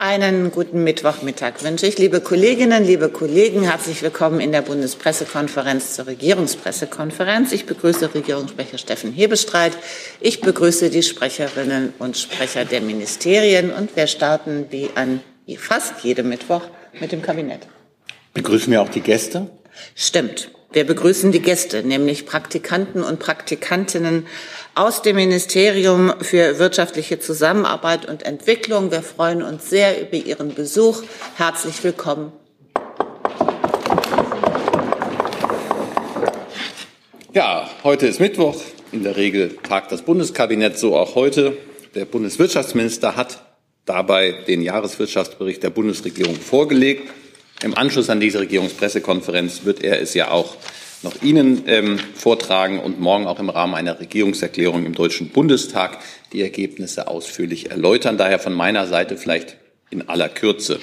Einen guten Mittwochmittag wünsche ich, liebe Kolleginnen, liebe Kollegen. Herzlich willkommen in der Bundespressekonferenz zur Regierungspressekonferenz. Ich begrüße Regierungssprecher Steffen Hebestreit. Ich begrüße die Sprecherinnen und Sprecher der Ministerien. Und wir starten wie an fast jedem Mittwoch mit dem Kabinett. Begrüßen wir auch die Gäste? Stimmt. Wir begrüßen die Gäste, nämlich Praktikanten und Praktikantinnen aus dem Ministerium für wirtschaftliche Zusammenarbeit und Entwicklung. Wir freuen uns sehr über Ihren Besuch. Herzlich willkommen. Ja, heute ist Mittwoch. In der Regel tagt das Bundeskabinett, so auch heute. Der Bundeswirtschaftsminister hat dabei den Jahreswirtschaftsbericht der Bundesregierung vorgelegt. Im Anschluss an diese Regierungspressekonferenz wird er es ja auch noch Ihnen ähm, vortragen und morgen auch im Rahmen einer Regierungserklärung im Deutschen Bundestag die Ergebnisse ausführlich erläutern. Daher von meiner Seite vielleicht in aller Kürze.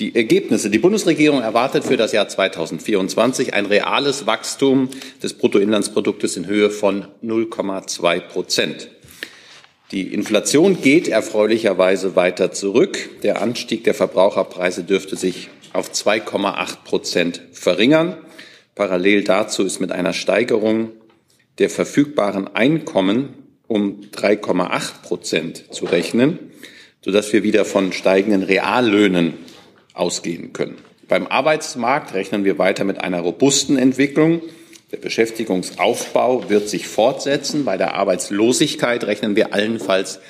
Die Ergebnisse. Die Bundesregierung erwartet für das Jahr 2024 ein reales Wachstum des Bruttoinlandsproduktes in Höhe von 0,2 Prozent. Die Inflation geht erfreulicherweise weiter zurück. Der Anstieg der Verbraucherpreise dürfte sich auf 2,8 Prozent verringern. Parallel dazu ist mit einer Steigerung der verfügbaren Einkommen um 3,8 Prozent zu rechnen, sodass wir wieder von steigenden Reallöhnen ausgehen können. Beim Arbeitsmarkt rechnen wir weiter mit einer robusten Entwicklung. Der Beschäftigungsaufbau wird sich fortsetzen. Bei der Arbeitslosigkeit rechnen wir allenfalls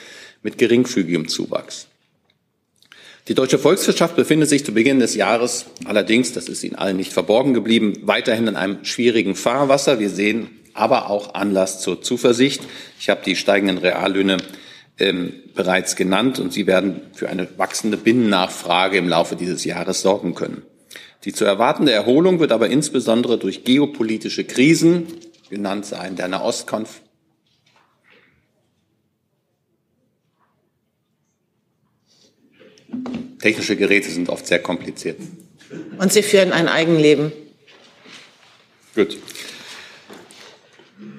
mit geringfügigem Zuwachs. Die deutsche Volkswirtschaft befindet sich zu Beginn des Jahres allerdings, das ist Ihnen allen nicht verborgen geblieben, weiterhin in einem schwierigen Fahrwasser. Wir sehen aber auch Anlass zur Zuversicht. Ich habe die steigenden Reallöhne ähm, bereits genannt und sie werden für eine wachsende Binnennachfrage im Laufe dieses Jahres sorgen können. Die zu erwartende Erholung wird aber insbesondere durch geopolitische Krisen, genannt seien der Nahostkonflikt, Technische Geräte sind oft sehr kompliziert. Und Sie führen ein Eigenleben. Gut.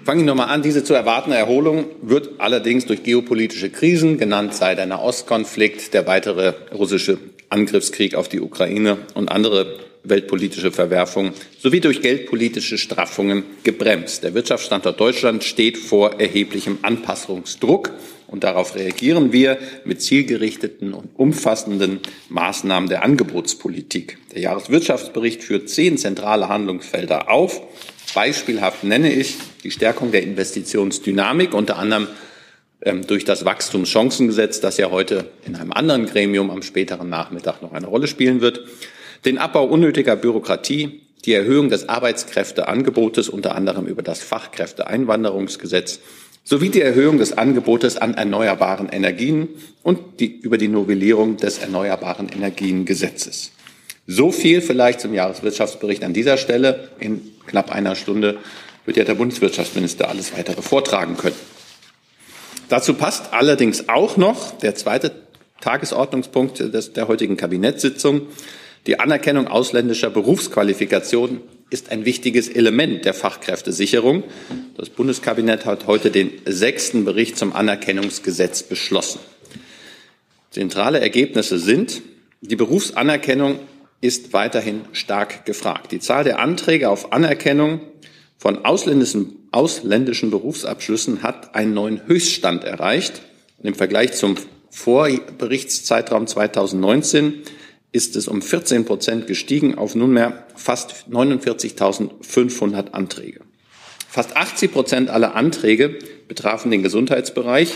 Fangen wir nochmal an. Diese zu erwartende Erholung wird allerdings durch geopolitische Krisen, genannt sei der Nahostkonflikt, der weitere russische Angriffskrieg auf die Ukraine und andere weltpolitische Verwerfungen sowie durch geldpolitische Straffungen gebremst. Der Wirtschaftsstandort Deutschland steht vor erheblichem Anpassungsdruck. Und darauf reagieren wir mit zielgerichteten und umfassenden Maßnahmen der Angebotspolitik. Der Jahreswirtschaftsbericht führt zehn zentrale Handlungsfelder auf. Beispielhaft nenne ich die Stärkung der Investitionsdynamik, unter anderem ähm, durch das Wachstumschancengesetz, das ja heute in einem anderen Gremium am späteren Nachmittag noch eine Rolle spielen wird, den Abbau unnötiger Bürokratie, die Erhöhung des Arbeitskräfteangebotes, unter anderem über das Fachkräfteeinwanderungsgesetz sowie die Erhöhung des Angebotes an erneuerbaren Energien und die, über die Novellierung des Erneuerbaren Energiengesetzes. So viel vielleicht zum Jahreswirtschaftsbericht an dieser Stelle. In knapp einer Stunde wird ja der Bundeswirtschaftsminister alles weitere vortragen können. Dazu passt allerdings auch noch der zweite Tagesordnungspunkt des, der heutigen Kabinettssitzung, die Anerkennung ausländischer Berufsqualifikationen ist ein wichtiges Element der Fachkräftesicherung. Das Bundeskabinett hat heute den sechsten Bericht zum Anerkennungsgesetz beschlossen. Zentrale Ergebnisse sind, die Berufsanerkennung ist weiterhin stark gefragt. Die Zahl der Anträge auf Anerkennung von ausländischen, ausländischen Berufsabschlüssen hat einen neuen Höchststand erreicht. Und Im Vergleich zum Vorberichtszeitraum 2019 ist es um 14 Prozent gestiegen auf nunmehr fast 49.500 Anträge. Fast 80 Prozent aller Anträge betrafen den Gesundheitsbereich.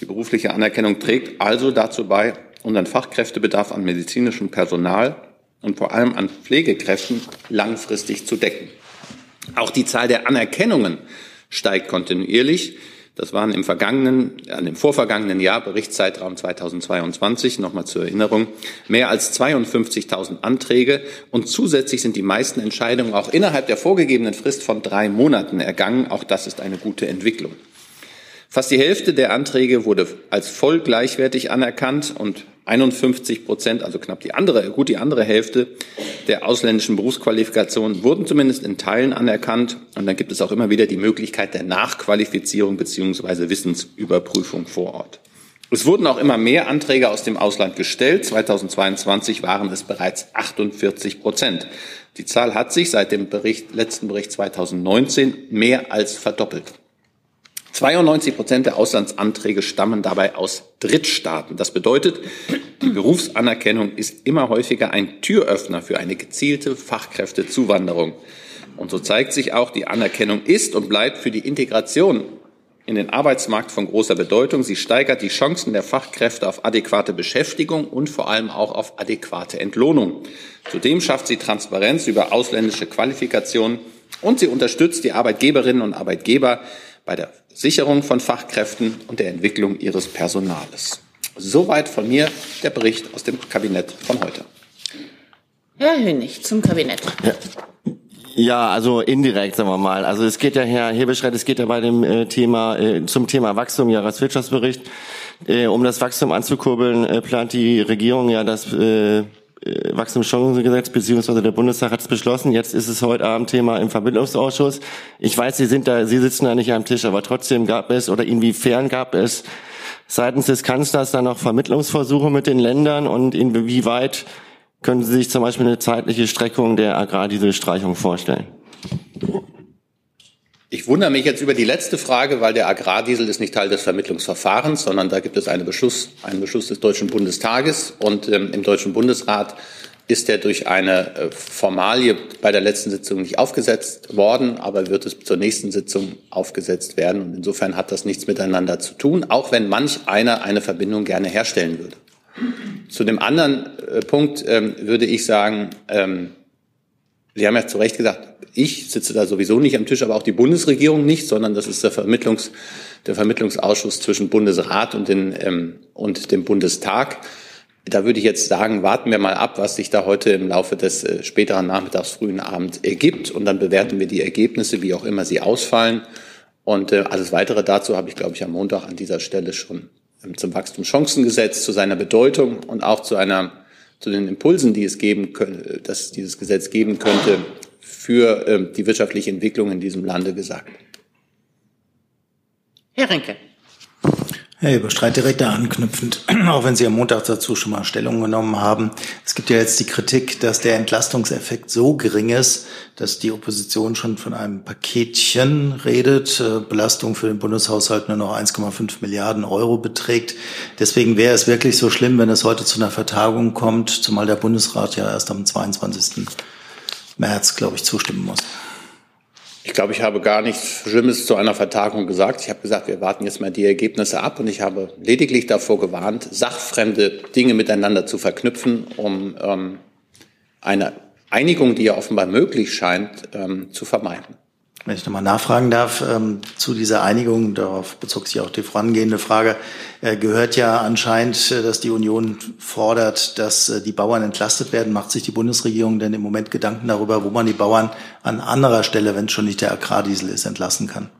Die berufliche Anerkennung trägt also dazu bei, unseren Fachkräftebedarf an medizinischem Personal und vor allem an Pflegekräften langfristig zu decken. Auch die Zahl der Anerkennungen steigt kontinuierlich. Das waren im vergangenen, an dem vorvergangenen Jahr, Berichtszeitraum 2022, nochmal zur Erinnerung, mehr als 52.000 Anträge und zusätzlich sind die meisten Entscheidungen auch innerhalb der vorgegebenen Frist von drei Monaten ergangen. Auch das ist eine gute Entwicklung. Fast die Hälfte der Anträge wurde als voll gleichwertig anerkannt und 51 Prozent, also knapp die andere, gut die andere Hälfte der ausländischen Berufsqualifikationen wurden zumindest in Teilen anerkannt. Und dann gibt es auch immer wieder die Möglichkeit der Nachqualifizierung beziehungsweise Wissensüberprüfung vor Ort. Es wurden auch immer mehr Anträge aus dem Ausland gestellt. 2022 waren es bereits 48 Prozent. Die Zahl hat sich seit dem Bericht, letzten Bericht 2019 mehr als verdoppelt. 92 Prozent der Auslandsanträge stammen dabei aus Drittstaaten. Das bedeutet, die Berufsanerkennung ist immer häufiger ein Türöffner für eine gezielte Fachkräftezuwanderung. Und so zeigt sich auch, die Anerkennung ist und bleibt für die Integration in den Arbeitsmarkt von großer Bedeutung. Sie steigert die Chancen der Fachkräfte auf adäquate Beschäftigung und vor allem auch auf adäquate Entlohnung. Zudem schafft sie Transparenz über ausländische Qualifikationen und sie unterstützt die Arbeitgeberinnen und Arbeitgeber bei der Sicherung von Fachkräften und der Entwicklung ihres Personales. Soweit von mir der Bericht aus dem Kabinett von heute. Herr Hönig zum Kabinett. Ja. Ja, also indirekt, sagen wir mal. Also es geht ja, Herr Hebeschreit, es geht ja bei dem äh, Thema, äh, zum Thema Wachstum, Jahreswirtschaftsbericht. Äh, um das Wachstum anzukurbeln, äh, plant die Regierung ja das äh, äh Wachstumschancengesetz, beziehungsweise der Bundestag hat es beschlossen. Jetzt ist es heute Abend Thema im Verbindungsausschuss. Ich weiß, Sie sind da, Sie sitzen da nicht am Tisch, aber trotzdem gab es oder inwiefern gab es seitens des Kanzlers da noch Vermittlungsversuche mit den Ländern und inwieweit können Sie sich zum Beispiel eine zeitliche Streckung der Agrardieselstreichung vorstellen? Ich wundere mich jetzt über die letzte Frage, weil der Agrardiesel ist nicht Teil des Vermittlungsverfahrens, sondern da gibt es einen Beschluss, einen Beschluss des Deutschen Bundestages und ähm, im Deutschen Bundesrat ist er durch eine äh, Formalie bei der letzten Sitzung nicht aufgesetzt worden, aber wird es zur nächsten Sitzung aufgesetzt werden. Und insofern hat das nichts miteinander zu tun, auch wenn manch einer eine Verbindung gerne herstellen würde. Zu dem anderen äh, Punkt ähm, würde ich sagen, ähm, Sie haben ja zu Recht gesagt, ich sitze da sowieso nicht am Tisch, aber auch die Bundesregierung nicht, sondern das ist der, Vermittlungs, der Vermittlungsausschuss zwischen Bundesrat und, den, ähm, und dem Bundestag. Da würde ich jetzt sagen, warten wir mal ab, was sich da heute im Laufe des äh, späteren Nachmittags, frühen Abend ergibt. Und dann bewerten wir die Ergebnisse, wie auch immer sie ausfallen. Und äh, alles weitere dazu habe ich, glaube ich, am Montag an dieser Stelle schon ähm, zum Wachstumschancengesetz, zu seiner Bedeutung und auch zu einer zu den Impulsen, die es geben könnte, dass dieses Gesetz geben könnte für ähm, die wirtschaftliche Entwicklung in diesem Lande gesagt. Herr Renke. Herr Überstreit, direkt da anknüpfend, auch wenn Sie am Montag dazu schon mal Stellung genommen haben. Es gibt ja jetzt die Kritik, dass der Entlastungseffekt so gering ist, dass die Opposition schon von einem Paketchen redet, äh, Belastung für den Bundeshaushalt nur noch 1,5 Milliarden Euro beträgt. Deswegen wäre es wirklich so schlimm, wenn es heute zu einer Vertagung kommt, zumal der Bundesrat ja erst am 22. März, glaube ich, zustimmen muss. Ich glaube, ich habe gar nichts Schlimmes zu einer Vertagung gesagt. Ich habe gesagt, wir warten jetzt mal die Ergebnisse ab und ich habe lediglich davor gewarnt, sachfremde Dinge miteinander zu verknüpfen, um ähm, eine Einigung, die ja offenbar möglich scheint, ähm, zu vermeiden. Wenn ich nochmal nachfragen darf, ähm, zu dieser Einigung, darauf bezog sich auch die vorangehende Frage, äh, gehört ja anscheinend, äh, dass die Union fordert, dass äh, die Bauern entlastet werden. Macht sich die Bundesregierung denn im Moment Gedanken darüber, wo man die Bauern an anderer Stelle, wenn es schon nicht der Agrardiesel ist, entlassen kann?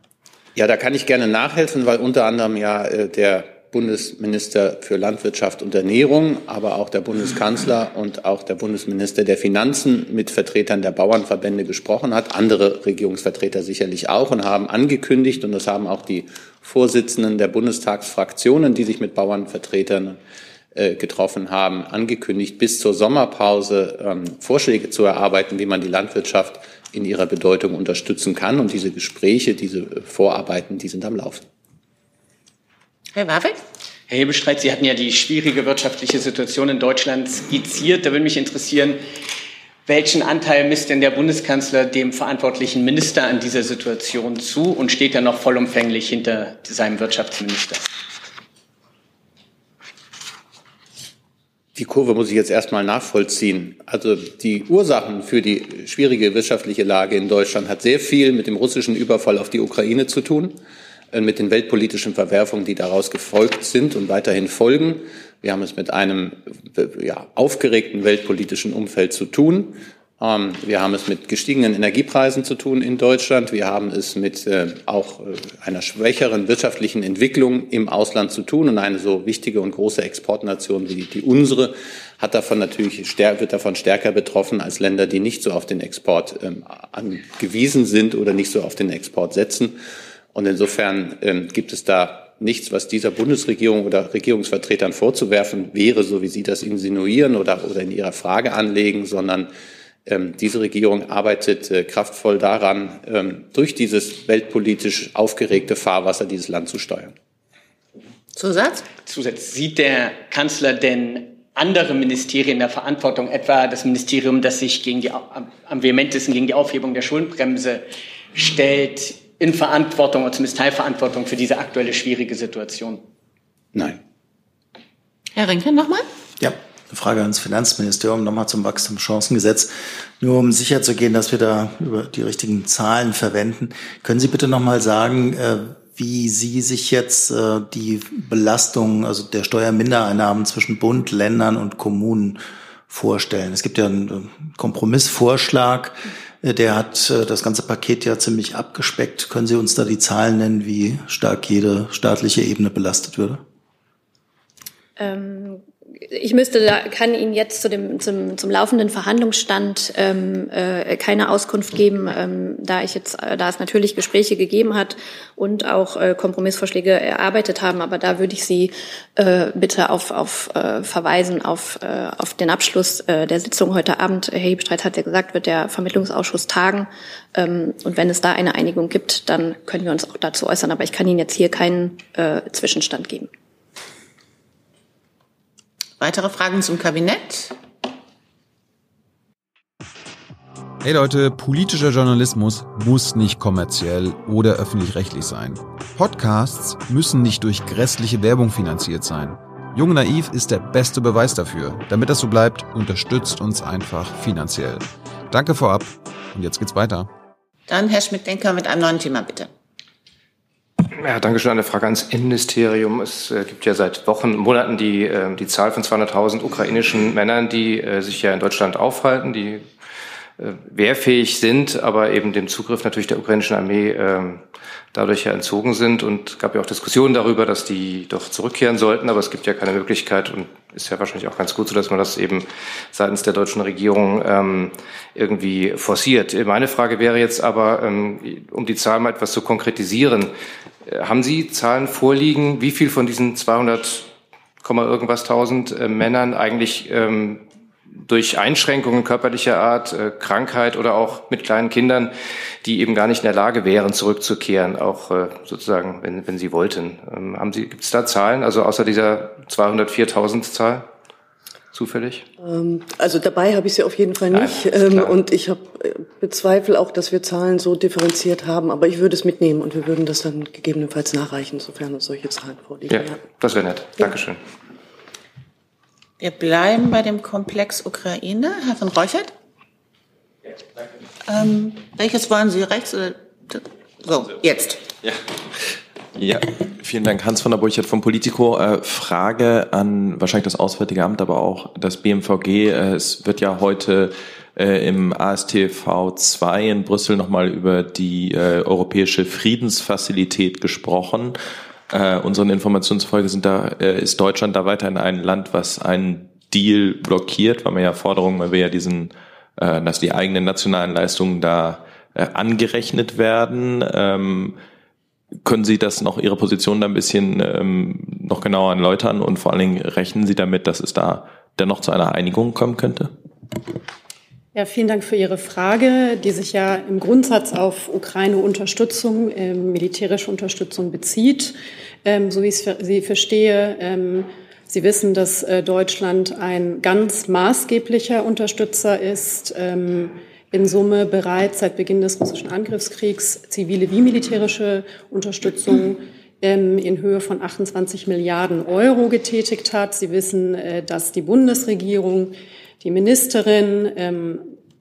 Ja, da kann ich gerne nachhelfen, weil unter anderem ja äh, der Bundesminister für Landwirtschaft und Ernährung, aber auch der Bundeskanzler und auch der Bundesminister der Finanzen mit Vertretern der Bauernverbände gesprochen hat, andere Regierungsvertreter sicherlich auch und haben angekündigt, und das haben auch die Vorsitzenden der Bundestagsfraktionen, die sich mit Bauernvertretern äh, getroffen haben, angekündigt, bis zur Sommerpause ähm, Vorschläge zu erarbeiten, wie man die Landwirtschaft in ihrer Bedeutung unterstützen kann. Und diese Gespräche, diese Vorarbeiten, die sind am Laufen. Herr Warwick? Herr Hebestreit, Sie hatten ja die schwierige wirtschaftliche Situation in Deutschland skizziert. Da würde mich interessieren, welchen Anteil misst denn der Bundeskanzler dem verantwortlichen Minister an dieser Situation zu und steht er noch vollumfänglich hinter seinem Wirtschaftsminister? Die Kurve muss ich jetzt erstmal nachvollziehen. Also die Ursachen für die schwierige wirtschaftliche Lage in Deutschland hat sehr viel mit dem russischen Überfall auf die Ukraine zu tun. Äh, mit den weltpolitischen Verwerfungen, die daraus gefolgt sind und weiterhin folgen. Wir haben es mit einem äh, ja, aufgeregten weltpolitischen Umfeld zu tun. Ähm, wir haben es mit gestiegenen Energiepreisen zu tun in Deutschland. Wir haben es mit äh, auch einer schwächeren wirtschaftlichen Entwicklung im Ausland zu tun. Und eine so wichtige und große Exportnation wie die unsere hat davon natürlich wird davon stärker betroffen als Länder, die nicht so auf den Export ähm, angewiesen sind oder nicht so auf den Export setzen. Und insofern ähm, gibt es da nichts, was dieser Bundesregierung oder Regierungsvertretern vorzuwerfen wäre, so wie Sie das insinuieren oder, oder in Ihrer Frage anlegen, sondern ähm, diese Regierung arbeitet äh, kraftvoll daran, ähm, durch dieses weltpolitisch aufgeregte Fahrwasser dieses Land zu steuern. Zusatz? Zusatz. Sieht der Kanzler denn andere Ministerien in der Verantwortung, etwa das Ministerium, das sich gegen die, am vehementesten gegen die Aufhebung der Schuldenbremse stellt, in Verantwortung oder zumindest Teilverantwortung für diese aktuelle schwierige Situation? Nein. Herr Rinke, nochmal? Ja, eine Frage ans Finanzministerium, nochmal zum Wachstumschancengesetz. Nur um sicherzugehen, dass wir da über die richtigen Zahlen verwenden. Können Sie bitte nochmal sagen, äh, wie Sie sich jetzt äh, die Belastung, also der Steuermindereinnahmen zwischen Bund, Ländern und Kommunen vorstellen. Es gibt ja einen Kompromissvorschlag, äh, der hat äh, das ganze Paket ja ziemlich abgespeckt. Können Sie uns da die Zahlen nennen, wie stark jede staatliche Ebene belastet würde? Ähm, ich müsste kann Ihnen jetzt zu dem, zum, zum laufenden Verhandlungsstand ähm, äh, keine Auskunft geben, ähm, da ich jetzt, äh, da es natürlich Gespräche gegeben hat und auch äh, Kompromissvorschläge erarbeitet haben, aber da würde ich Sie äh, bitte auf, auf äh, verweisen auf, äh, auf den Abschluss äh, der Sitzung heute Abend. Herr Hebestreit hat ja gesagt, wird der Vermittlungsausschuss tagen ähm, und wenn es da eine Einigung gibt, dann können wir uns auch dazu äußern, aber ich kann Ihnen jetzt hier keinen äh, Zwischenstand geben. Weitere Fragen zum Kabinett? Hey Leute, politischer Journalismus muss nicht kommerziell oder öffentlich-rechtlich sein. Podcasts müssen nicht durch grässliche Werbung finanziert sein. Jung Naiv ist der beste Beweis dafür. Damit das so bleibt, unterstützt uns einfach finanziell. Danke vorab und jetzt geht's weiter. Dann Herr Schmidt-Denker mit einem neuen Thema, bitte. Ja, danke schön. Eine Frage ans Innenministerium. Es äh, gibt ja seit Wochen, Monaten die, äh, die Zahl von 200.000 ukrainischen Männern, die äh, sich ja in Deutschland aufhalten, die wehrfähig sind, aber eben dem Zugriff natürlich der ukrainischen Armee ähm, dadurch ja entzogen sind. Und gab ja auch Diskussionen darüber, dass die doch zurückkehren sollten, aber es gibt ja keine Möglichkeit und ist ja wahrscheinlich auch ganz gut so, dass man das eben seitens der deutschen Regierung ähm, irgendwie forciert. Meine Frage wäre jetzt aber, ähm, um die Zahl mal etwas zu konkretisieren, äh, haben Sie Zahlen vorliegen, wie viel von diesen 200, irgendwas tausend äh, Männern eigentlich ähm, durch Einschränkungen körperlicher Art, äh, Krankheit oder auch mit kleinen Kindern, die eben gar nicht in der Lage wären, zurückzukehren, auch äh, sozusagen, wenn, wenn sie wollten. Ähm, haben Sie, gibt es da Zahlen, also außer dieser 204.000 Zahl? zufällig? Ähm, also dabei habe ich sie auf jeden Fall nicht. Nein, ähm, und ich habe äh, bezweifle auch, dass wir Zahlen so differenziert haben. Aber ich würde es mitnehmen und wir würden das dann gegebenenfalls nachreichen, sofern uns solche Zahlen vorliegen. Ja, das wäre nett. Ja. Wir bleiben bei dem Komplex Ukraine. Herr von Reuchert? Ja, danke. Ähm, welches wollen Sie, rechts oder? So, jetzt. Ja. Ja, vielen Dank. Hans von der Burchert vom Politico. Äh, Frage an wahrscheinlich das Auswärtige Amt, aber auch das BMVG. Äh, es wird ja heute äh, im ASTV 2 in Brüssel nochmal über die europäische Friedensfazilität gesprochen. Äh, unseren Informationsfolge sind da, äh, ist Deutschland da weiterhin ein Land, was einen Deal blockiert, weil man ja Forderungen, man will ja diesen, äh, dass die eigenen nationalen Leistungen da äh, angerechnet werden. Ähm, können Sie das noch Ihre Position da ein bisschen ähm, noch genauer erläutern und vor allen Dingen rechnen Sie damit, dass es da dennoch zu einer Einigung kommen könnte? Ja, vielen Dank für Ihre Frage, die sich ja im Grundsatz auf Ukraine-Unterstützung, äh, militärische Unterstützung bezieht. Ähm, so wie ich Sie verstehe, ähm, Sie wissen, dass äh, Deutschland ein ganz maßgeblicher Unterstützer ist. Ähm, in Summe bereits seit Beginn des russischen Angriffskriegs zivile wie militärische Unterstützung ähm, in Höhe von 28 Milliarden Euro getätigt hat. Sie wissen, äh, dass die Bundesregierung, die Ministerin, ähm,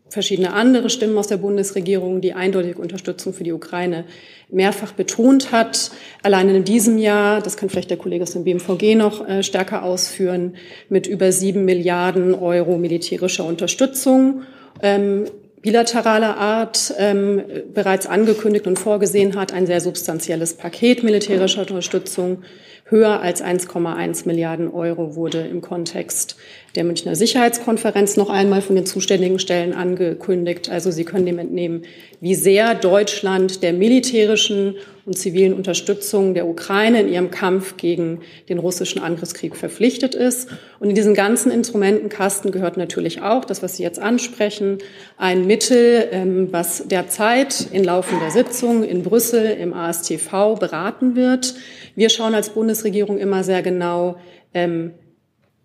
verschiedene andere Stimmen aus der Bundesregierung, die eindeutige Unterstützung für die Ukraine mehrfach betont hat. Allein in diesem Jahr, das kann vielleicht der Kollege aus dem BMVG noch äh, stärker ausführen, mit über sieben Milliarden Euro militärischer Unterstützung. Ähm, bilateraler Art ähm, bereits angekündigt und vorgesehen hat, ein sehr substanzielles Paket militärischer Unterstützung. Höher als 1,1 Milliarden Euro wurde im Kontext der Münchner Sicherheitskonferenz noch einmal von den zuständigen Stellen angekündigt. Also Sie können dem entnehmen, wie sehr Deutschland der militärischen und zivilen Unterstützung der Ukraine in ihrem Kampf gegen den russischen Angriffskrieg verpflichtet ist. Und in diesen ganzen Instrumentenkasten gehört natürlich auch das, was Sie jetzt ansprechen, ein Mittel, ähm, was derzeit in laufender Sitzung in Brüssel im ASTV beraten wird. Wir schauen als Bundesregierung immer sehr genau, ähm,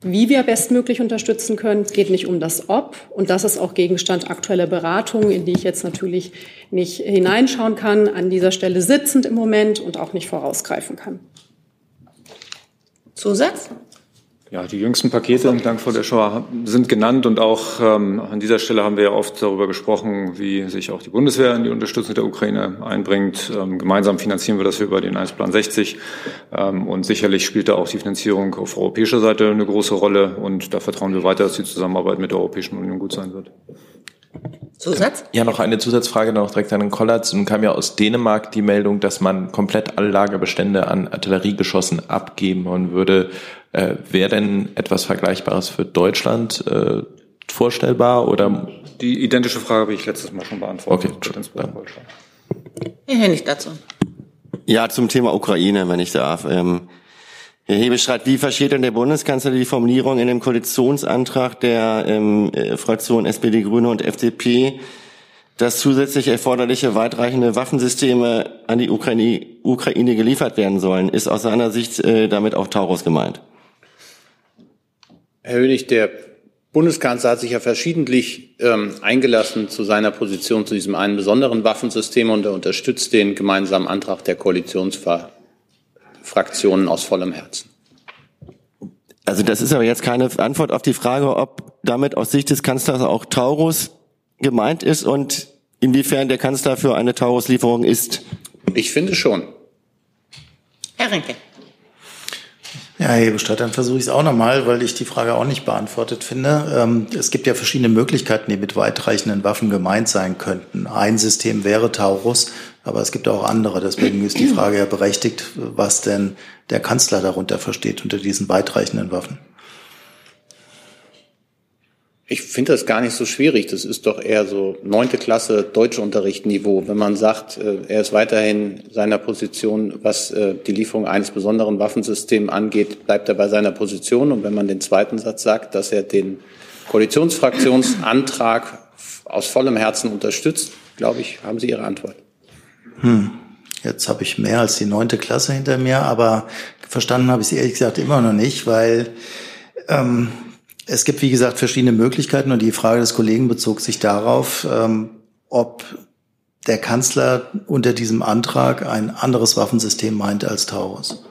wie wir bestmöglich unterstützen können. Geht nicht um das Ob. Und das ist auch Gegenstand aktueller Beratungen, in die ich jetzt natürlich nicht hineinschauen kann, an dieser Stelle sitzend im Moment und auch nicht vorausgreifen kann. Zusatz? Ja, die jüngsten Pakete entlang vor der Shoah sind genannt und auch ähm, an dieser Stelle haben wir ja oft darüber gesprochen, wie sich auch die Bundeswehr in die Unterstützung der Ukraine einbringt. Ähm, gemeinsam finanzieren wir das über den Einsplan 60 ähm, und sicherlich spielt da auch die Finanzierung auf europäischer Seite eine große Rolle und da vertrauen wir weiter, dass die Zusammenarbeit mit der Europäischen Union gut sein wird. Zusatz? Ja, noch eine Zusatzfrage noch direkt an den Kollatz. Nun kam ja aus Dänemark die Meldung, dass man komplett alle Lagerbestände an Artilleriegeschossen abgeben und würde. Äh, Wäre denn etwas Vergleichbares für Deutschland äh, vorstellbar oder? Die identische Frage habe ich letztes Mal schon beantwortet. Okay, Herr Hennig dazu. Ja, zum Thema Ukraine, wenn ich darf. Ähm, Herr Hebestreit, wie versteht denn der Bundeskanzler die Formulierung in dem Koalitionsantrag der ähm, äh, Fraktion SPD, Grüne und FDP, dass zusätzlich erforderliche weitreichende Waffensysteme an die Ukraine, Ukraine geliefert werden sollen? Ist aus seiner Sicht äh, damit auch Taurus gemeint? Herr Hönig, der Bundeskanzler hat sich ja verschiedentlich ähm, eingelassen zu seiner Position zu diesem einen besonderen Waffensystem und er unterstützt den gemeinsamen Antrag der Koalitionsfraktionen aus vollem Herzen. Also das ist aber jetzt keine Antwort auf die Frage, ob damit aus Sicht des Kanzlers auch Taurus gemeint ist und inwiefern der Kanzler für eine Taurus-Lieferung ist. Ich finde schon. Herr Rinke. Ja, Herr Hebestadt, dann versuche ich es auch nochmal, weil ich die Frage auch nicht beantwortet finde. Ähm, es gibt ja verschiedene Möglichkeiten, die mit weitreichenden Waffen gemeint sein könnten. Ein System wäre Taurus, aber es gibt auch andere. Deswegen ist die Frage ja berechtigt, was denn der Kanzler darunter versteht unter diesen weitreichenden Waffen. Ich finde das gar nicht so schwierig. Das ist doch eher so neunte Klasse Deutschunterrichtniveau. Wenn man sagt, äh, er ist weiterhin seiner Position, was äh, die Lieferung eines besonderen Waffensystems angeht, bleibt er bei seiner Position. Und wenn man den zweiten Satz sagt, dass er den Koalitionsfraktionsantrag aus vollem Herzen unterstützt, glaube ich, haben Sie Ihre Antwort. Hm. Jetzt habe ich mehr als die neunte Klasse hinter mir, aber verstanden habe ich sie ehrlich gesagt immer noch nicht, weil ähm, es gibt, wie gesagt, verschiedene Möglichkeiten und die Frage des Kollegen bezog sich darauf, ähm, ob der Kanzler unter diesem Antrag ein anderes Waffensystem meint als Taurus.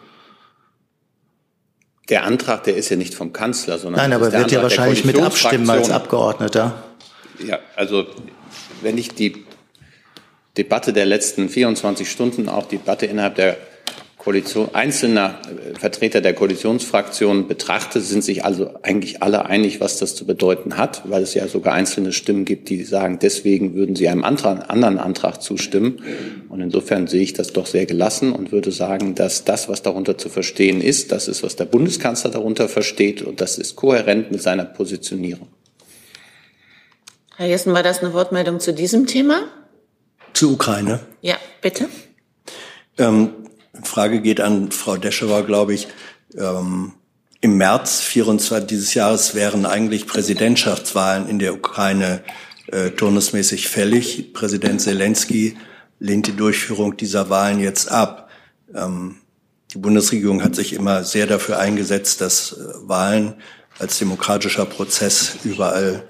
Der Antrag, der ist ja nicht vom Kanzler, sondern Nein, aber wird ja wahrscheinlich mit abstimmen als Abgeordneter. Ja, also wenn ich die Debatte der letzten 24 Stunden, auch die Debatte innerhalb der Koalition, einzelner äh, Vertreter der Koalitionsfraktionen betrachtet, sind sich also eigentlich alle einig, was das zu bedeuten hat, weil es ja sogar einzelne Stimmen gibt, die sagen, deswegen würden sie einem Antrag, anderen Antrag zustimmen. Und insofern sehe ich das doch sehr gelassen und würde sagen, dass das, was darunter zu verstehen ist, das ist, was der Bundeskanzler darunter versteht und das ist kohärent mit seiner Positionierung. Herr Jessen, war das eine Wortmeldung zu diesem Thema? Zur Ukraine. Ja, bitte. Ähm, Frage geht an Frau Deschewa, glaube ich. Ähm, Im März 24 dieses Jahres wären eigentlich Präsidentschaftswahlen in der Ukraine äh, turnusmäßig fällig. Präsident Zelensky lehnt die Durchführung dieser Wahlen jetzt ab. Ähm, die Bundesregierung hat sich immer sehr dafür eingesetzt, dass äh, Wahlen als demokratischer Prozess überall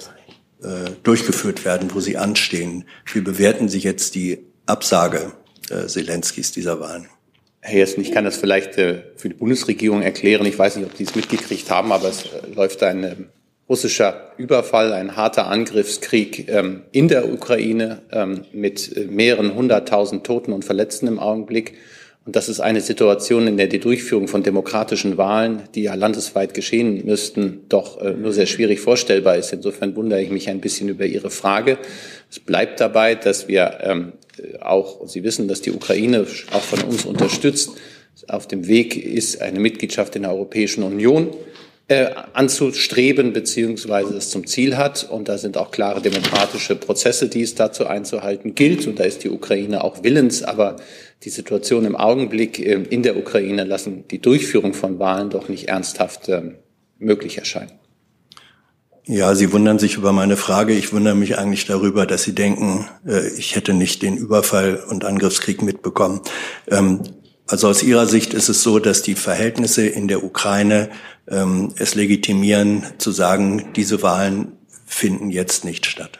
durchgeführt werden, wo sie anstehen. Wie bewerten Sie jetzt die Absage äh, Zelenskys dieser Wahlen? Herr Jessen, ich kann das vielleicht äh, für die Bundesregierung erklären. Ich weiß nicht, ob Sie es mitgekriegt haben, aber es äh, läuft ein äh, russischer Überfall, ein harter Angriffskrieg ähm, in der Ukraine ähm, mit äh, mehreren hunderttausend Toten und Verletzten im Augenblick. Und das ist eine Situation, in der die Durchführung von demokratischen Wahlen, die ja landesweit geschehen müssten, doch äh, nur sehr schwierig vorstellbar ist. Insofern wundere ich mich ein bisschen über Ihre Frage. Es bleibt dabei, dass wir ähm, auch, Sie wissen, dass die Ukraine auch von uns unterstützt, auf dem Weg ist eine Mitgliedschaft in der Europäischen Union. Äh, anzustreben beziehungsweise es zum Ziel hat. Und da sind auch klare demokratische Prozesse, die es dazu einzuhalten gilt. Und da ist die Ukraine auch willens. Aber die Situation im Augenblick äh, in der Ukraine lassen die Durchführung von Wahlen doch nicht ernsthaft äh, möglich erscheinen. Ja, Sie wundern sich über meine Frage. Ich wundere mich eigentlich darüber, dass Sie denken, äh, ich hätte nicht den Überfall und Angriffskrieg mitbekommen. Also aus Ihrer Sicht ist es so, dass die Verhältnisse in der Ukraine ähm, es legitimieren, zu sagen, diese Wahlen finden jetzt nicht statt.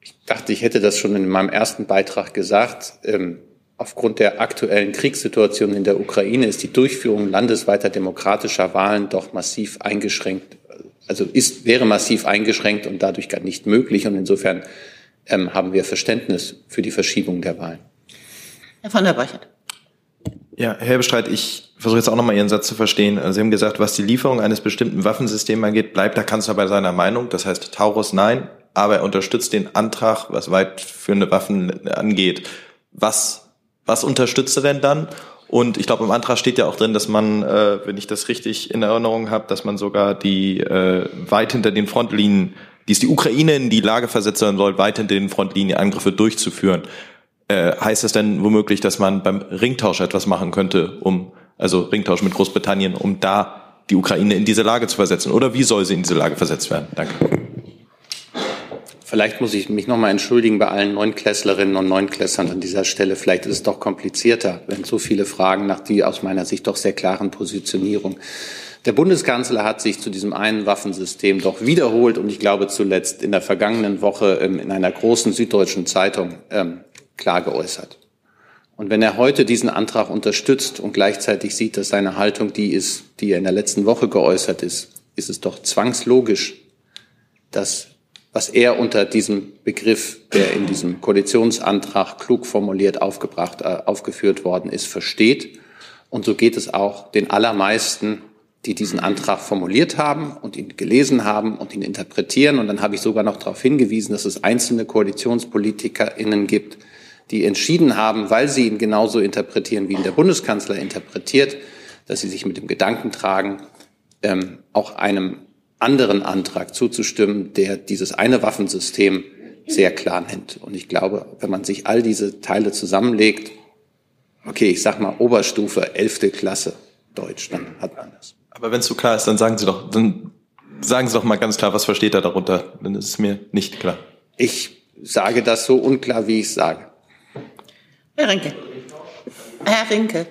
Ich dachte, ich hätte das schon in meinem ersten Beitrag gesagt. Ähm, aufgrund der aktuellen Kriegssituation in der Ukraine ist die Durchführung landesweiter demokratischer Wahlen doch massiv eingeschränkt. Also ist, wäre massiv eingeschränkt und dadurch gar nicht möglich. Und insofern ähm, haben wir Verständnis für die Verschiebung der Wahlen. Herr von der Borchert. Ja, Herr Bestreit, ich versuche jetzt auch nochmal Ihren Satz zu verstehen. Also Sie haben gesagt, was die Lieferung eines bestimmten Waffensystems angeht, bleibt der Kanzler bei seiner Meinung. Das heißt, Taurus nein, aber er unterstützt den Antrag, was weitführende Waffen angeht. Was, was unterstützt er denn dann? Und ich glaube, im Antrag steht ja auch drin, dass man, äh, wenn ich das richtig in Erinnerung habe, dass man sogar die äh, weit hinter den Frontlinien, die es die Ukraine in die Lage versetzen soll, weit hinter den Frontlinien Angriffe durchzuführen. Äh, heißt das denn womöglich, dass man beim Ringtausch etwas machen könnte, um, also Ringtausch mit Großbritannien, um da die Ukraine in diese Lage zu versetzen? Oder wie soll sie in diese Lage versetzt werden? Danke. Vielleicht muss ich mich nochmal entschuldigen bei allen Neunklässlerinnen und Neunklässlern an dieser Stelle. Vielleicht ist es doch komplizierter, wenn so viele Fragen nach die aus meiner Sicht doch sehr klaren Positionierung. Der Bundeskanzler hat sich zu diesem einen Waffensystem doch wiederholt und ich glaube zuletzt in der vergangenen Woche ähm, in einer großen süddeutschen Zeitung ähm, klar geäußert. Und wenn er heute diesen Antrag unterstützt und gleichzeitig sieht, dass seine Haltung die ist, die er in der letzten Woche geäußert ist, ist es doch zwangslogisch, dass was er unter diesem Begriff, der in diesem Koalitionsantrag klug formuliert aufgebracht, äh, aufgeführt worden ist, versteht. Und so geht es auch den allermeisten, die diesen Antrag formuliert haben und ihn gelesen haben und ihn interpretieren. Und dann habe ich sogar noch darauf hingewiesen, dass es einzelne KoalitionspolitikerInnen gibt, die entschieden haben, weil sie ihn genauso interpretieren, wie ihn der Bundeskanzler interpretiert, dass sie sich mit dem Gedanken tragen, ähm, auch einem anderen Antrag zuzustimmen, der dieses eine Waffensystem sehr klar nennt. Und ich glaube, wenn man sich all diese Teile zusammenlegt, okay, ich sag mal Oberstufe, elfte Klasse Deutsch, dann hat man das. Aber wenn es so klar ist, dann sagen Sie doch, dann sagen Sie doch mal ganz klar, was versteht er darunter? Dann ist es mir nicht klar. Ich sage das so unklar, wie ich sage. Herr Rinke. Herr Rinke.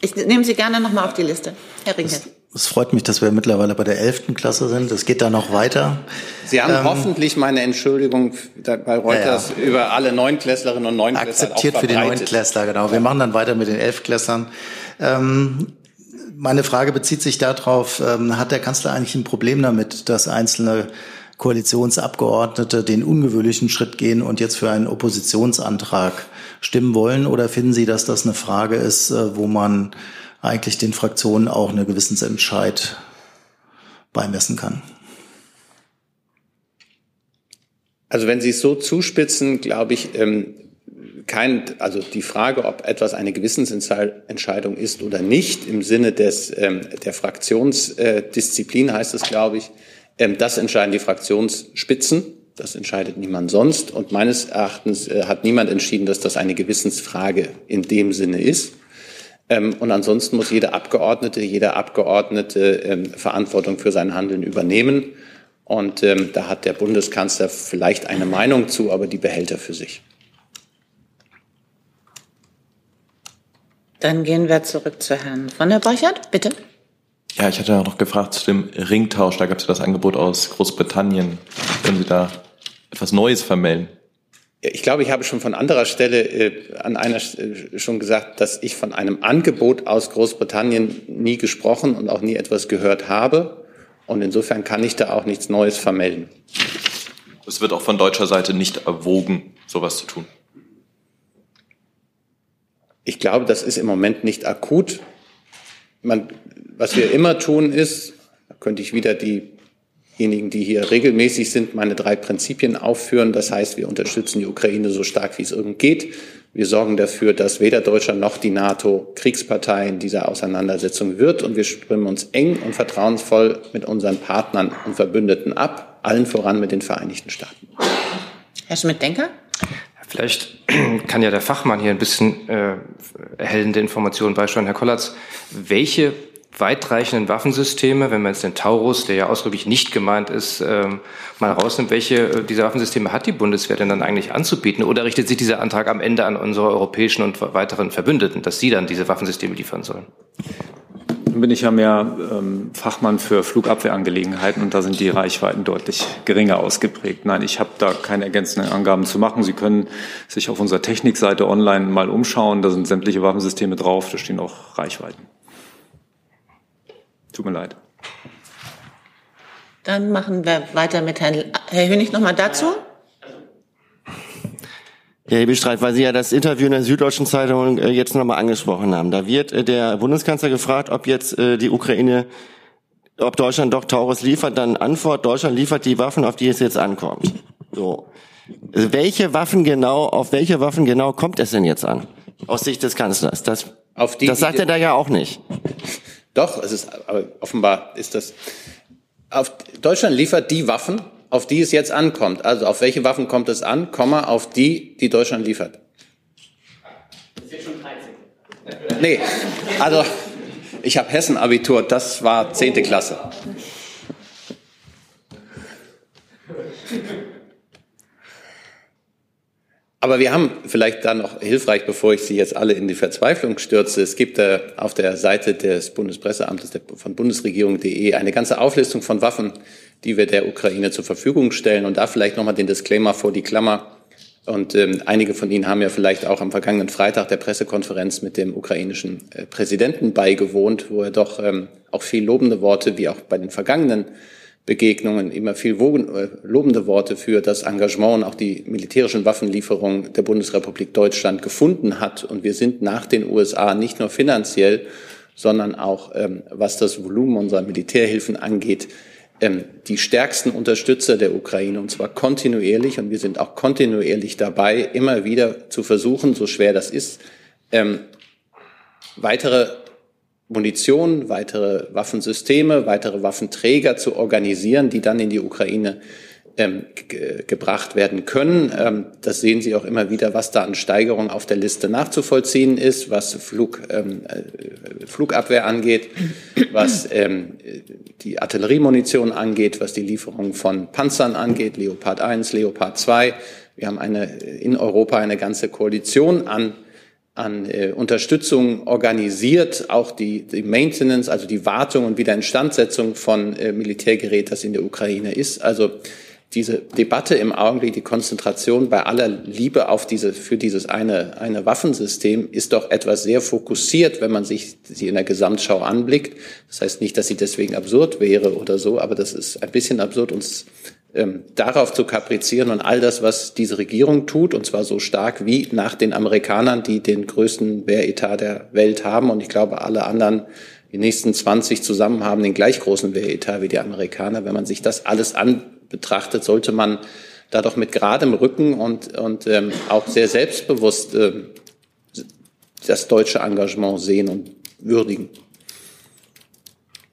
Ich nehme Sie gerne nochmal auf die Liste. Herr Rinke. Es freut mich, dass wir mittlerweile bei der 11. Klasse sind. Es geht da noch weiter. Sie haben ähm, hoffentlich meine Entschuldigung bei Reuters ja, ja. über alle Neunklässlerinnen und Neunklässler Akzeptiert für die Neunklässler, genau. Wir machen dann weiter mit den Elfklässlern. Ähm, meine Frage bezieht sich darauf, ähm, hat der Kanzler eigentlich ein Problem damit, dass einzelne Koalitionsabgeordnete den ungewöhnlichen Schritt gehen und jetzt für einen Oppositionsantrag stimmen wollen? Oder finden Sie, dass das eine Frage ist, äh, wo man eigentlich den Fraktionen auch eine Gewissensentscheid beimessen kann? Also wenn Sie es so zuspitzen, glaube ich, ähm, kein, also die Frage, ob etwas eine Gewissensentscheidung ist oder nicht, im Sinne des, ähm, der Fraktionsdisziplin heißt es, glaube ich, ähm, das entscheiden die Fraktionsspitzen. Das entscheidet niemand sonst. Und meines Erachtens äh, hat niemand entschieden, dass das eine Gewissensfrage in dem Sinne ist. Ähm, und ansonsten muss jeder Abgeordnete, jeder Abgeordnete ähm, Verantwortung für sein Handeln übernehmen. Und ähm, da hat der Bundeskanzler vielleicht eine Meinung zu, aber die behält er für sich. Dann gehen wir zurück zu Herrn von der Borchert, bitte. Ja, ich hatte auch noch gefragt zu dem Ringtausch. Da gab es ja das Angebot aus Großbritannien. Können Sie da etwas Neues vermelden? Ich glaube, ich habe schon von anderer Stelle äh, an einer äh, schon gesagt, dass ich von einem Angebot aus Großbritannien nie gesprochen und auch nie etwas gehört habe. Und insofern kann ich da auch nichts Neues vermelden. Es wird auch von deutscher Seite nicht erwogen, sowas zu tun. Ich glaube, das ist im Moment nicht akut. Man was wir immer tun ist, da könnte ich wieder diejenigen, die hier regelmäßig sind, meine drei Prinzipien aufführen. Das heißt, wir unterstützen die Ukraine so stark, wie es irgend geht, Wir sorgen dafür, dass weder Deutschland noch die NATO Kriegspartei in dieser Auseinandersetzung wird. Und wir stimmen uns eng und vertrauensvoll mit unseren Partnern und Verbündeten ab, allen voran mit den Vereinigten Staaten. Herr Schmidt-Denker? Vielleicht kann ja der Fachmann hier ein bisschen äh, erhellende Informationen beisteuern. Herr Kollatz, welche weitreichenden Waffensysteme, wenn man jetzt den Taurus, der ja ausdrücklich nicht gemeint ist, ähm, mal rausnimmt, welche äh, dieser Waffensysteme hat die Bundeswehr denn dann eigentlich anzubieten? Oder richtet sich dieser Antrag am Ende an unsere europäischen und weiteren Verbündeten, dass sie dann diese Waffensysteme liefern sollen? Nun bin ich ja mehr ähm, Fachmann für Flugabwehrangelegenheiten und da sind die Reichweiten deutlich geringer ausgeprägt. Nein, ich habe da keine ergänzenden Angaben zu machen. Sie können sich auf unserer Technikseite online mal umschauen. Da sind sämtliche Waffensysteme drauf. Da stehen auch Reichweiten. Tut mir leid. Dann machen wir weiter mit Herrn, Herr Hönig nochmal dazu. Herr Hebestreit, weil Sie ja das Interview in der Süddeutschen Zeitung äh, jetzt nochmal angesprochen haben. Da wird äh, der Bundeskanzler gefragt, ob jetzt äh, die Ukraine, ob Deutschland doch Taurus liefert. Dann Antwort, Deutschland liefert die Waffen, auf die es jetzt ankommt. So. Welche Waffen genau, auf welche Waffen genau kommt es denn jetzt an? Aus Sicht des Kanzlers. Das, auf die, das sagt er da ja auch nicht. Doch, es ist, aber offenbar ist das, auf, Deutschland liefert die Waffen, auf die es jetzt ankommt. Also auf welche Waffen kommt es an, Komma, auf die, die Deutschland liefert. Das ist jetzt schon 13. Nee, also ich habe Hessen-Abitur, das war zehnte Klasse. Aber wir haben vielleicht da noch hilfreich, bevor ich Sie jetzt alle in die Verzweiflung stürze. Es gibt äh, auf der Seite des Bundespresseamtes von bundesregierung.de eine ganze Auflistung von Waffen, die wir der Ukraine zur Verfügung stellen. Und da vielleicht nochmal den Disclaimer vor die Klammer. Und ähm, einige von Ihnen haben ja vielleicht auch am vergangenen Freitag der Pressekonferenz mit dem ukrainischen äh, Präsidenten beigewohnt, wo er doch ähm, auch viel lobende Worte, wie auch bei den vergangenen Begegnungen immer viel äh, lobende Worte für das Engagement und auch die militärischen Waffenlieferungen der Bundesrepublik Deutschland gefunden hat. Und wir sind nach den USA nicht nur finanziell, sondern auch ähm, was das Volumen unserer Militärhilfen angeht, ähm, die stärksten Unterstützer der Ukraine und zwar kontinuierlich. Und wir sind auch kontinuierlich dabei, immer wieder zu versuchen, so schwer das ist, ähm, weitere Munition, weitere Waffensysteme, weitere Waffenträger zu organisieren, die dann in die Ukraine ähm, gebracht werden können. Ähm, das sehen Sie auch immer wieder, was da an Steigerung auf der Liste nachzuvollziehen ist, was Flug, ähm, äh, Flugabwehr angeht, was ähm, die Artilleriemunition angeht, was die Lieferung von Panzern angeht, Leopard 1, Leopard 2. Wir haben eine, in Europa eine ganze Koalition an an äh, Unterstützung organisiert, auch die, die Maintenance, also die Wartung und Wiederinstandsetzung von äh, Militärgerät, das in der Ukraine ist. Also diese Debatte im Augenblick, die Konzentration bei aller Liebe auf diese, für dieses eine, eine Waffensystem ist doch etwas sehr fokussiert, wenn man sich sie in der Gesamtschau anblickt. Das heißt nicht, dass sie deswegen absurd wäre oder so, aber das ist ein bisschen absurd, uns ähm, darauf zu kaprizieren und all das, was diese Regierung tut, und zwar so stark wie nach den Amerikanern, die den größten Wehretat der Welt haben. Und ich glaube, alle anderen, die nächsten 20 zusammen haben den gleich großen Wehretat wie die Amerikaner. Wenn man sich das alles anbetrachtet, sollte man da doch mit geradem Rücken und, und ähm, auch sehr selbstbewusst äh, das deutsche Engagement sehen und würdigen.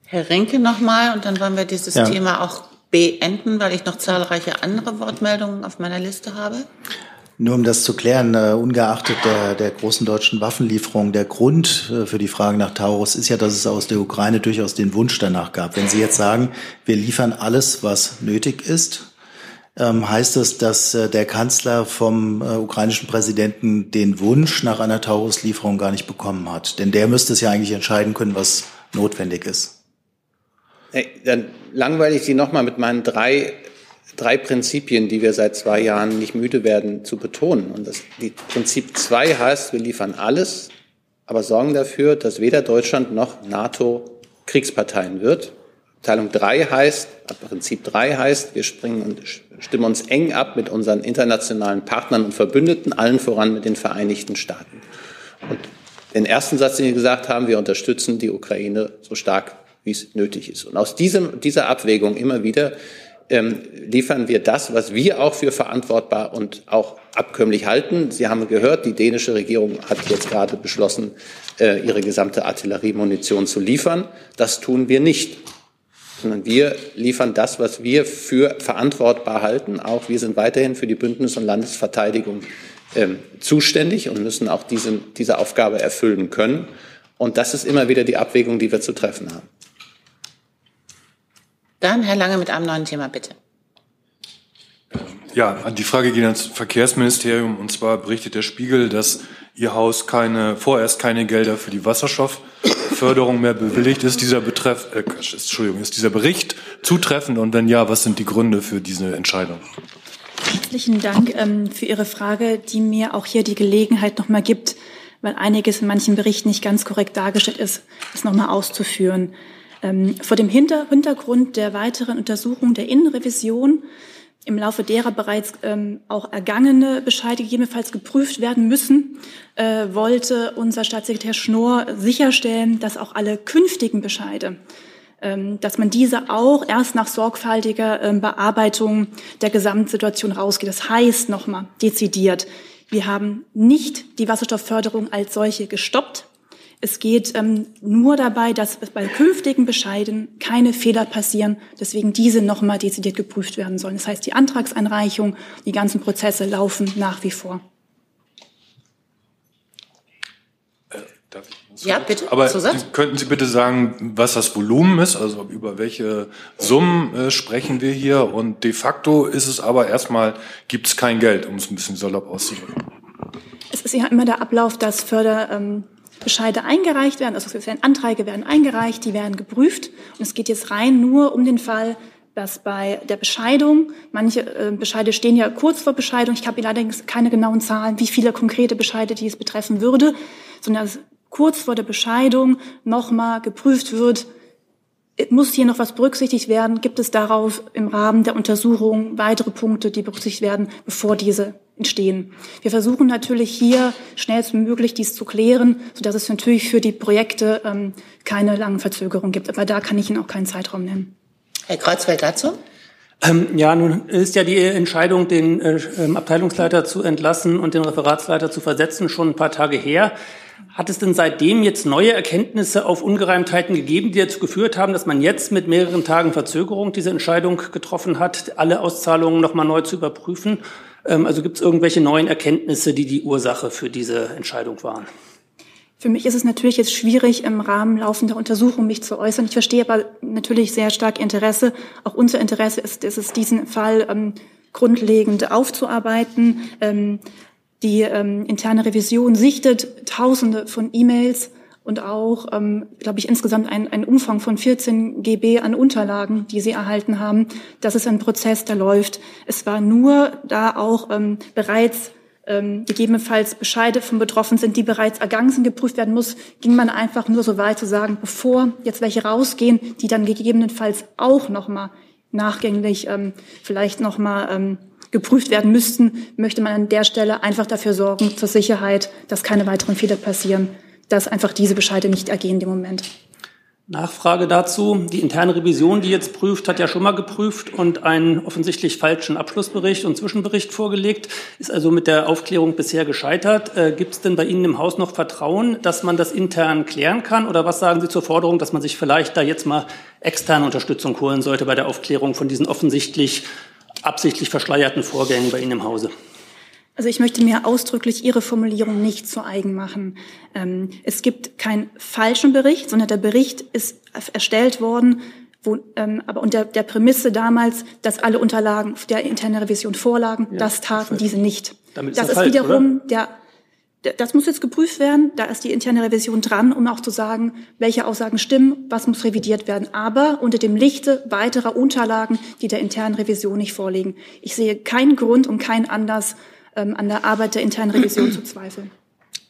Herr Renke nochmal, und dann wollen wir dieses ja. Thema auch beenden, weil ich noch zahlreiche andere Wortmeldungen auf meiner Liste habe? Nur um das zu klären, uh, ungeachtet der, der großen deutschen Waffenlieferung, der Grund uh, für die Frage nach Taurus ist ja, dass es aus der Ukraine durchaus den Wunsch danach gab. Wenn Sie jetzt sagen, wir liefern alles, was nötig ist, ähm, heißt das, dass äh, der Kanzler vom äh, ukrainischen Präsidenten den Wunsch nach einer Taurus-Lieferung gar nicht bekommen hat. Denn der müsste es ja eigentlich entscheiden können, was notwendig ist. Dann langweile ich Sie nochmal mit meinen drei, drei Prinzipien, die wir seit zwei Jahren nicht müde werden zu betonen. Und das die Prinzip zwei heißt, wir liefern alles, aber sorgen dafür, dass weder Deutschland noch NATO Kriegsparteien wird. Teilung drei heißt, Prinzip drei heißt, wir springen und stimmen uns eng ab mit unseren internationalen Partnern und Verbündeten, allen voran mit den Vereinigten Staaten. Und den ersten Satz, den Sie gesagt haben, wir unterstützen die Ukraine so stark wie es nötig ist. Und aus diesem, dieser Abwägung immer wieder ähm, liefern wir das, was wir auch für verantwortbar und auch abkömmlich halten. Sie haben gehört, die dänische Regierung hat jetzt gerade beschlossen, äh, ihre gesamte Artilleriemunition zu liefern. Das tun wir nicht, sondern wir liefern das, was wir für verantwortbar halten. Auch wir sind weiterhin für die Bündnis- und Landesverteidigung ähm, zuständig und müssen auch diese, diese Aufgabe erfüllen können. Und das ist immer wieder die Abwägung, die wir zu treffen haben. Dann Herr Lange mit einem neuen Thema, bitte. Ja, die Frage geht ans Verkehrsministerium. Und zwar berichtet der Spiegel, dass Ihr Haus keine, vorerst keine Gelder für die Wasserstoffförderung mehr bewilligt. Ist dieser Betreff, äh, Entschuldigung, ist dieser Bericht zutreffend? Und wenn ja, was sind die Gründe für diese Entscheidung? Herzlichen Dank ähm, für Ihre Frage, die mir auch hier die Gelegenheit nochmal gibt, weil einiges in manchen Berichten nicht ganz korrekt dargestellt ist, das nochmal auszuführen. Ähm, vor dem Hintergrund der weiteren Untersuchung der Innenrevision, im Laufe derer bereits ähm, auch ergangene Bescheide gegebenenfalls geprüft werden müssen, äh, wollte unser Staatssekretär Schnorr sicherstellen, dass auch alle künftigen Bescheide ähm, dass man diese auch erst nach sorgfältiger Bearbeitung der Gesamtsituation rausgeht. Das heißt nochmal dezidiert, wir haben nicht die Wasserstoffförderung als solche gestoppt, es geht ähm, nur dabei, dass bei künftigen Bescheiden keine Fehler passieren, deswegen diese nochmal dezidiert geprüft werden sollen. Das heißt, die Antragseinreichung, die ganzen Prozesse laufen nach wie vor. Äh, ja, bitte. Aber Zusatz? könnten Sie bitte sagen, was das Volumen ist? Also über welche Summen äh, sprechen wir hier? Und de facto ist es aber erstmal, gibt es kein Geld, um es ein bisschen salopp auszudrücken. Es ist ja immer der Ablauf, dass Förder, ähm, Bescheide eingereicht werden, also es werden Anträge werden eingereicht, die werden geprüft und es geht jetzt rein nur um den Fall, dass bei der Bescheidung, manche äh, Bescheide stehen ja kurz vor Bescheidung, ich habe allerdings keine genauen Zahlen, wie viele konkrete Bescheide die es betreffen würde, sondern dass kurz vor der Bescheidung nochmal geprüft wird, muss hier noch was berücksichtigt werden? Gibt es darauf im Rahmen der Untersuchung weitere Punkte, die berücksichtigt werden, bevor diese entstehen? Wir versuchen natürlich hier schnellstmöglich dies zu klären, sodass es natürlich für die Projekte ähm, keine langen Verzögerungen gibt. Aber da kann ich Ihnen auch keinen Zeitraum nennen. Herr Kreuzfeld dazu? Ähm, ja, nun ist ja die Entscheidung, den äh, ähm, Abteilungsleiter zu entlassen und den Referatsleiter zu versetzen, schon ein paar Tage her. Hat es denn seitdem jetzt neue Erkenntnisse auf Ungereimtheiten gegeben, die dazu geführt haben, dass man jetzt mit mehreren Tagen Verzögerung diese Entscheidung getroffen hat, alle Auszahlungen nochmal neu zu überprüfen? Ähm, also gibt es irgendwelche neuen Erkenntnisse, die die Ursache für diese Entscheidung waren? Für mich ist es natürlich jetzt schwierig, im Rahmen laufender Untersuchung mich zu äußern. Ich verstehe aber natürlich sehr stark Interesse. Auch unser Interesse ist, ist es, diesen Fall ähm, grundlegend aufzuarbeiten. Ähm, die ähm, interne Revision sichtet Tausende von E-Mails und auch, ähm, glaube ich, insgesamt ein, ein Umfang von 14 GB an Unterlagen, die sie erhalten haben. Das ist ein Prozess, der läuft. Es war nur da auch ähm, bereits ähm, gegebenenfalls Bescheide von Betroffen sind, die bereits ergangen sind, geprüft werden muss, ging man einfach nur so weit zu sagen, bevor jetzt welche rausgehen, die dann gegebenenfalls auch nochmal nachgänglich ähm, vielleicht nochmal ähm, geprüft werden müssten, möchte man an der Stelle einfach dafür sorgen, zur Sicherheit, dass keine weiteren Fehler passieren, dass einfach diese Bescheide nicht ergehen im Moment. Nachfrage dazu. Die interne Revision, die jetzt prüft, hat ja schon mal geprüft und einen offensichtlich falschen Abschlussbericht und Zwischenbericht vorgelegt, ist also mit der Aufklärung bisher gescheitert. Äh, Gibt es denn bei Ihnen im Haus noch Vertrauen, dass man das intern klären kann? Oder was sagen Sie zur Forderung, dass man sich vielleicht da jetzt mal externe Unterstützung holen sollte bei der Aufklärung von diesen offensichtlich absichtlich verschleierten Vorgängen bei Ihnen im Hause? Also ich möchte mir ausdrücklich Ihre Formulierung nicht zu eigen machen. Ähm, es gibt keinen falschen Bericht, sondern der Bericht ist erstellt worden, wo, ähm, aber unter der Prämisse damals, dass alle Unterlagen der internen Revision vorlagen, ja, das taten diese nicht. Damit das ist falsch, wiederum oder? der das muss jetzt geprüft werden. Da ist die interne Revision dran, um auch zu sagen, welche Aussagen stimmen, was muss revidiert werden. Aber unter dem Lichte weiterer Unterlagen, die der internen Revision nicht vorliegen. Ich sehe keinen Grund und keinen Anlass, an der Arbeit der internen Revision zu zweifeln.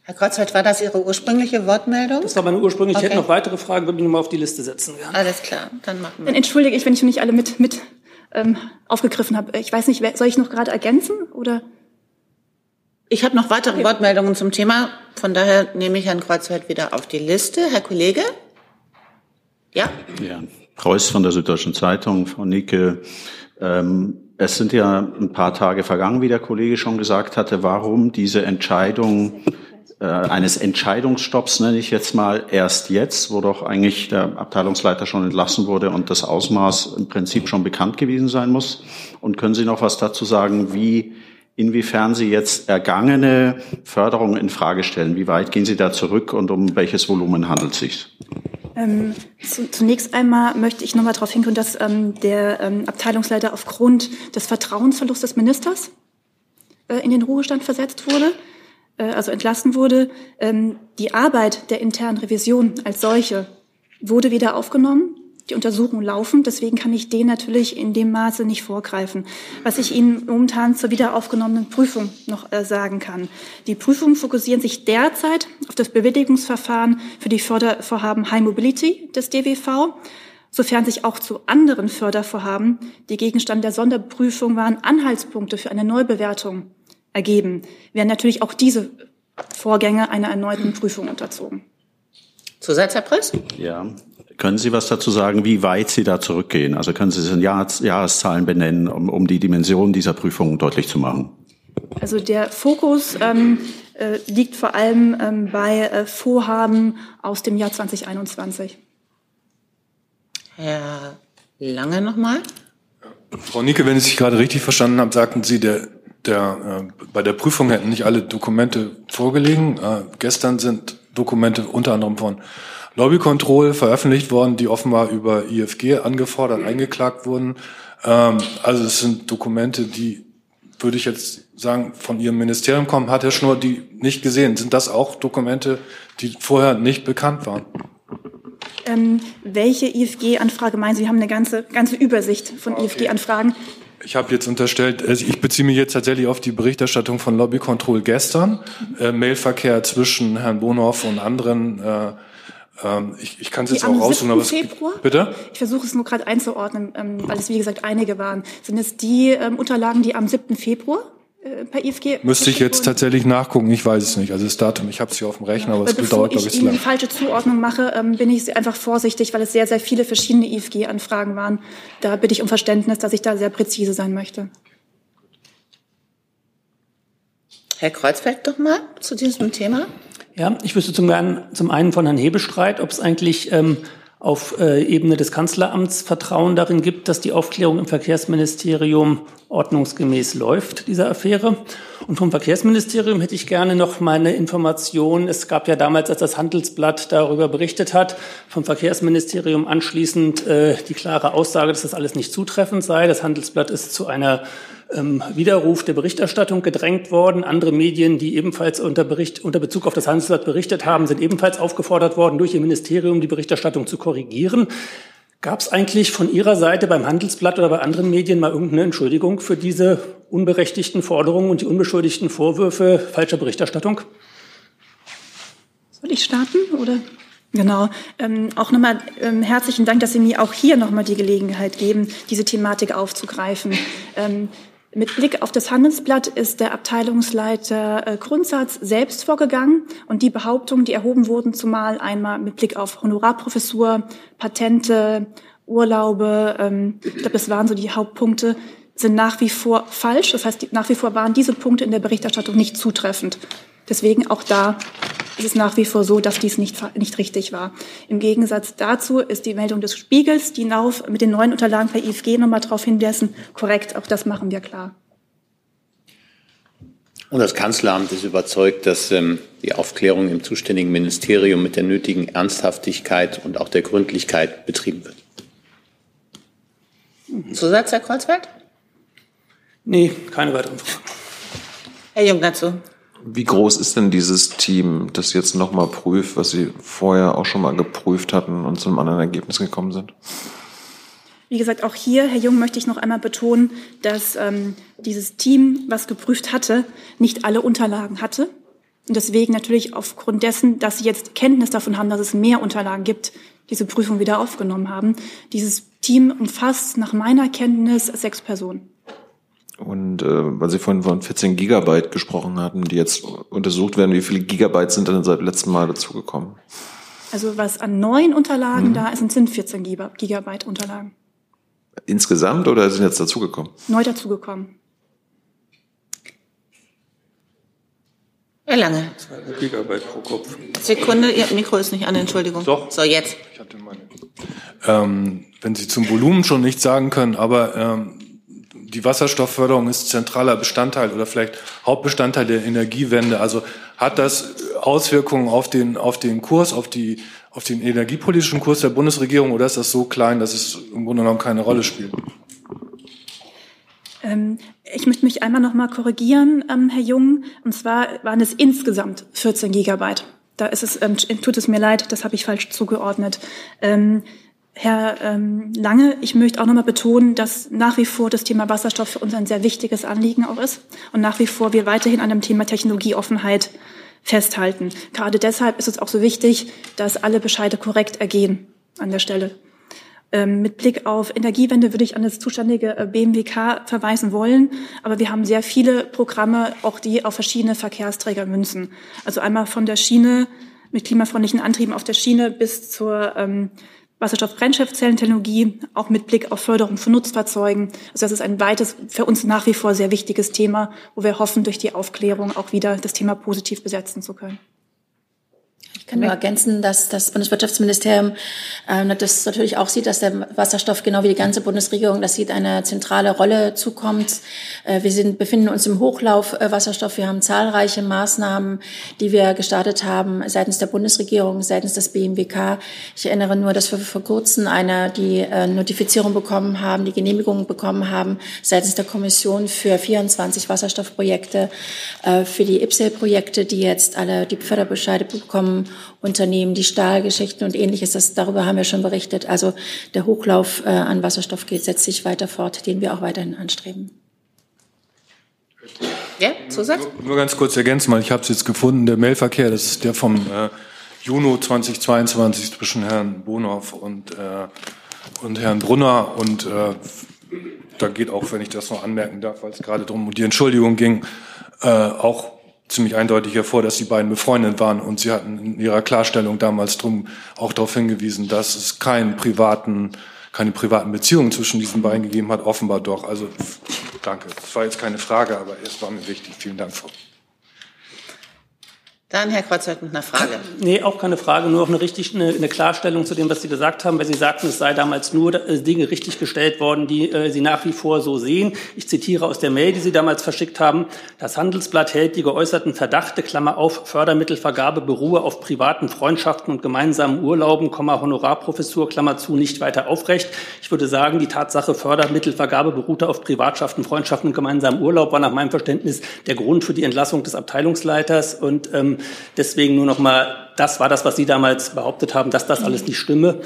Herr Kreuzfeld, war das Ihre ursprüngliche Wortmeldung? Das war meine ursprüngliche. Okay. Ich hätte noch weitere Fragen, würde ich nochmal auf die Liste setzen. Ja. Alles klar, dann machen wir. Dann entschuldige ich, wenn ich nicht alle mit, mit ähm, aufgegriffen habe. Ich weiß nicht, soll ich noch gerade ergänzen oder? Ich habe noch weitere okay. Wortmeldungen zum Thema. Von daher nehme ich Herrn Kreuzfeld wieder auf die Liste. Herr Kollege? Ja? Ja, Preuß von der Süddeutschen Zeitung. Frau Nicke, Ähm, es sind ja ein paar Tage vergangen, wie der Kollege schon gesagt hatte. Warum diese Entscheidung äh, eines Entscheidungsstopps, nenne ich jetzt mal, erst jetzt, wo doch eigentlich der Abteilungsleiter schon entlassen wurde und das Ausmaß im Prinzip schon bekannt gewesen sein muss? Und können Sie noch was dazu sagen, wie inwiefern Sie jetzt ergangene Förderung in Frage stellen? Wie weit gehen Sie da zurück und um welches Volumen handelt es sich? Ähm, zu, zunächst einmal möchte ich noch mal darauf hinkommen, dass ähm, der ähm, Abteilungsleiter aufgrund des Vertrauensverlusts des Ministers äh, in den Ruhestand versetzt wurde, äh, also entlassen wurde. Ähm, die Arbeit der internen Revision als solche wurde wieder aufgenommen die Untersuchungen laufen. Deswegen kann ich denen natürlich in dem Maße nicht vorgreifen. Was ich Ihnen momentan zur wiederaufgenommenen Prüfung noch äh, sagen kann. Die Prüfungen fokussieren sich derzeit auf das Bewilligungsverfahren für die Fördervorhaben High Mobility des DWV, sofern sich auch zu anderen Fördervorhaben, die Gegenstand der Sonderprüfung waren, Anhaltspunkte für eine Neubewertung ergeben, werden natürlich auch diese Vorgänge einer erneuten Prüfung unterzogen. Zusatz, Herr Preuß? Ja, können Sie was dazu sagen, wie weit Sie da zurückgehen? Also können Sie es in Jahres Jahreszahlen benennen, um, um die Dimension dieser Prüfung deutlich zu machen? Also der Fokus ähm, äh, liegt vor allem ähm, bei äh, Vorhaben aus dem Jahr 2021. Herr Lange nochmal. Frau Nicke, wenn ich Sie gerade richtig verstanden habe, sagten Sie, der, der, äh, bei der Prüfung hätten nicht alle Dokumente vorgelegen. Äh, gestern sind Dokumente unter anderem von Lobby Control veröffentlicht worden, die offenbar über IFG angefordert, eingeklagt wurden. Ähm, also es sind Dokumente, die, würde ich jetzt sagen, von Ihrem Ministerium kommen. Hat Herr Schnurr die nicht gesehen? Sind das auch Dokumente, die vorher nicht bekannt waren? Ähm, welche IFG-Anfrage meinen Sie? Sie haben eine ganze, ganze Übersicht von okay. IFG-Anfragen. Ich habe jetzt unterstellt, also ich beziehe mich jetzt tatsächlich auf die Berichterstattung von Lobby Control gestern. Mhm. Äh, Mailverkehr zwischen Herrn Bonhoff und anderen äh, ähm, ich, ich kann es jetzt auch rausholen, aber es, Februar? Bitte? Ich versuche es nur gerade einzuordnen, ähm, weil es wie gesagt einige waren. Sind es die ähm, Unterlagen, die am 7. Februar äh, per IFG Müsste ich jetzt tatsächlich nachgucken, ich weiß es nicht. Also das Datum, ich habe es hier auf dem Rechner, ja, aber es dauert, glaube ich, zu lange. Wenn ich die falsche Zuordnung mache, ähm, bin ich einfach vorsichtig, weil es sehr, sehr viele verschiedene IFG-Anfragen waren. Da bitte ich um Verständnis, dass ich da sehr präzise sein möchte. Herr Kreuzberg doch mal zu diesem Thema. Ja, ich wüsste zum, zum einen von Herrn Hebestreit, ob es eigentlich ähm, auf äh, Ebene des Kanzleramts Vertrauen darin gibt, dass die Aufklärung im Verkehrsministerium ordnungsgemäß läuft, dieser Affäre. Und vom Verkehrsministerium hätte ich gerne noch meine Information. Es gab ja damals, als das Handelsblatt darüber berichtet hat, vom Verkehrsministerium anschließend äh, die klare Aussage, dass das alles nicht zutreffend sei. Das Handelsblatt ist zu einer ähm, Widerruf der Berichterstattung gedrängt worden. Andere Medien, die ebenfalls unter, Bericht, unter Bezug auf das Handelsblatt berichtet haben, sind ebenfalls aufgefordert worden, durch ihr Ministerium die Berichterstattung zu korrigieren. Gab es eigentlich von Ihrer Seite beim Handelsblatt oder bei anderen Medien mal irgendeine Entschuldigung für diese unberechtigten Forderungen und die unbeschuldigten Vorwürfe falscher Berichterstattung? Soll ich starten oder? Genau. Ähm, auch nochmal ähm, herzlichen Dank, dass Sie mir auch hier nochmal die Gelegenheit geben, diese Thematik aufzugreifen. Ähm, mit Blick auf das Handelsblatt ist der Abteilungsleiter äh, Grundsatz selbst vorgegangen und die Behauptungen, die erhoben wurden, zumal einmal mit Blick auf Honorarprofessur, Patente, Urlaube, ähm, ich glaube, das waren so die Hauptpunkte, sind nach wie vor falsch. Das heißt, nach wie vor waren diese Punkte in der Berichterstattung nicht zutreffend. Deswegen auch da ist es nach wie vor so, dass dies nicht, nicht richtig war. Im Gegensatz dazu ist die Meldung des Spiegels, die Nauf mit den neuen Unterlagen per IFG nochmal darauf hinweisen, korrekt. Auch das machen wir klar. Und das Kanzleramt ist überzeugt, dass ähm, die Aufklärung im zuständigen Ministerium mit der nötigen Ernsthaftigkeit und auch der Gründlichkeit betrieben wird. Zusatz, Herr Kreuzfeld? Nee, keine weiteren Fragen. Herr Jung dazu. Wie groß ist denn dieses Team, das jetzt nochmal prüft, was Sie vorher auch schon mal geprüft hatten und zu einem anderen Ergebnis gekommen sind? Wie gesagt, auch hier, Herr Jung, möchte ich noch einmal betonen, dass ähm, dieses Team, was geprüft hatte, nicht alle Unterlagen hatte. Und deswegen natürlich aufgrund dessen, dass Sie jetzt Kenntnis davon haben, dass es mehr Unterlagen gibt, diese Prüfung wieder aufgenommen haben. Dieses Team umfasst nach meiner Kenntnis sechs Personen. Und äh, weil Sie vorhin von 14 Gigabyte gesprochen hatten, die jetzt untersucht werden, wie viele Gigabyte sind denn seit letztem Mal dazugekommen? Also was an neuen Unterlagen mhm. da ist, sind 14 Gigabyte Unterlagen. Insgesamt oder sind jetzt dazugekommen? Neu dazugekommen. Herr Lange. Gigabyte pro Kopf. Sekunde, Ihr Mikro ist nicht an, Entschuldigung. Doch. So, jetzt. Ich hatte meine. Ähm, wenn Sie zum Volumen schon nichts sagen können, aber ähm, die Wasserstoffförderung ist zentraler Bestandteil oder vielleicht Hauptbestandteil der Energiewende. Also hat das Auswirkungen auf den, auf den Kurs, auf, die, auf den energiepolitischen Kurs der Bundesregierung oder ist das so klein, dass es im Grunde genommen keine Rolle spielt? Ähm, ich möchte mich einmal noch mal korrigieren, ähm, Herr Jung. Und zwar waren es insgesamt 14 Gigabyte. Da ist es, ähm, tut es mir leid, das habe ich falsch zugeordnet. Herr ähm, Lange, ich möchte auch noch mal betonen, dass nach wie vor das Thema Wasserstoff für uns ein sehr wichtiges Anliegen auch ist und nach wie vor wir weiterhin an dem Thema Technologieoffenheit festhalten. Gerade deshalb ist es auch so wichtig, dass alle Bescheide korrekt ergehen an der Stelle. Ähm, mit Blick auf Energiewende würde ich an das zuständige äh, BMWK verweisen wollen. Aber wir haben sehr viele Programme, auch die auf verschiedene Verkehrsträger münzen. Also einmal von der Schiene mit klimafreundlichen Antrieben auf der Schiene bis zur ähm, Wasserstoff-Brennstoffzellentechnologie, auch mit Blick auf Förderung von Nutzfahrzeugen. Also das ist ein weites, für uns nach wie vor sehr wichtiges Thema, wo wir hoffen, durch die Aufklärung auch wieder das Thema positiv besetzen zu können. Ich kann nur ergänzen, dass das Bundeswirtschaftsministerium äh, das natürlich auch sieht, dass der Wasserstoff genau wie die ganze Bundesregierung das sieht, eine zentrale Rolle zukommt. Äh, wir sind, befinden uns im Hochlauf äh, Wasserstoff. Wir haben zahlreiche Maßnahmen, die wir gestartet haben seitens der Bundesregierung, seitens des BMWK. Ich erinnere nur, dass wir vor kurzem eine die äh, Notifizierung bekommen haben, die Genehmigung bekommen haben seitens der Kommission für 24 Wasserstoffprojekte, äh, für die IPSEL-Projekte, die jetzt alle die Förderbescheide bekommen Unternehmen, die Stahlgeschichten und ähnliches. Das, darüber haben wir schon berichtet. Also der Hochlauf äh, an Wasserstoff geht setzt sich weiter fort, den wir auch weiterhin anstreben. Ja, Zusatz? Nur, nur ganz kurz ergänzen, weil ich habe es jetzt gefunden, der Mailverkehr, das ist der vom äh, Juni 2022 zwischen Herrn Bonhoff und, äh, und Herrn Brunner. Und äh, da geht auch, wenn ich das noch anmerken darf, weil es gerade darum um die Entschuldigung ging, äh, auch ziemlich eindeutig hervor, dass die beiden befreundet waren und sie hatten in ihrer Klarstellung damals drum auch darauf hingewiesen, dass es keinen privaten, keine privaten Beziehungen zwischen diesen beiden gegeben hat, offenbar doch. Also danke. Das war jetzt keine Frage, aber es war mir wichtig. Vielen Dank, Frau. Dann Herr Kreuzfeld mit einer Frage. Nee, auch keine Frage, nur noch eine, richtig, eine, eine Klarstellung zu dem, was Sie gesagt haben, weil Sie sagten, es sei damals nur äh, Dinge richtig gestellt worden, die äh, Sie nach wie vor so sehen. Ich zitiere aus der Mail, die Sie damals verschickt haben. Das Handelsblatt hält die geäußerten Verdachte, Klammer auf, Fördermittelvergabe beruhe auf privaten Freundschaften und gemeinsamen Urlauben, Komma, Honorarprofessur, Klammer zu, nicht weiter aufrecht. Ich würde sagen, die Tatsache Fördermittelvergabe beruhte auf Privatschaften, Freundschaften und gemeinsamen Urlaub war nach meinem Verständnis der Grund für die Entlassung des Abteilungsleiters und ähm, Deswegen nur noch mal, das war das, was Sie damals behauptet haben, dass das alles nicht stimme.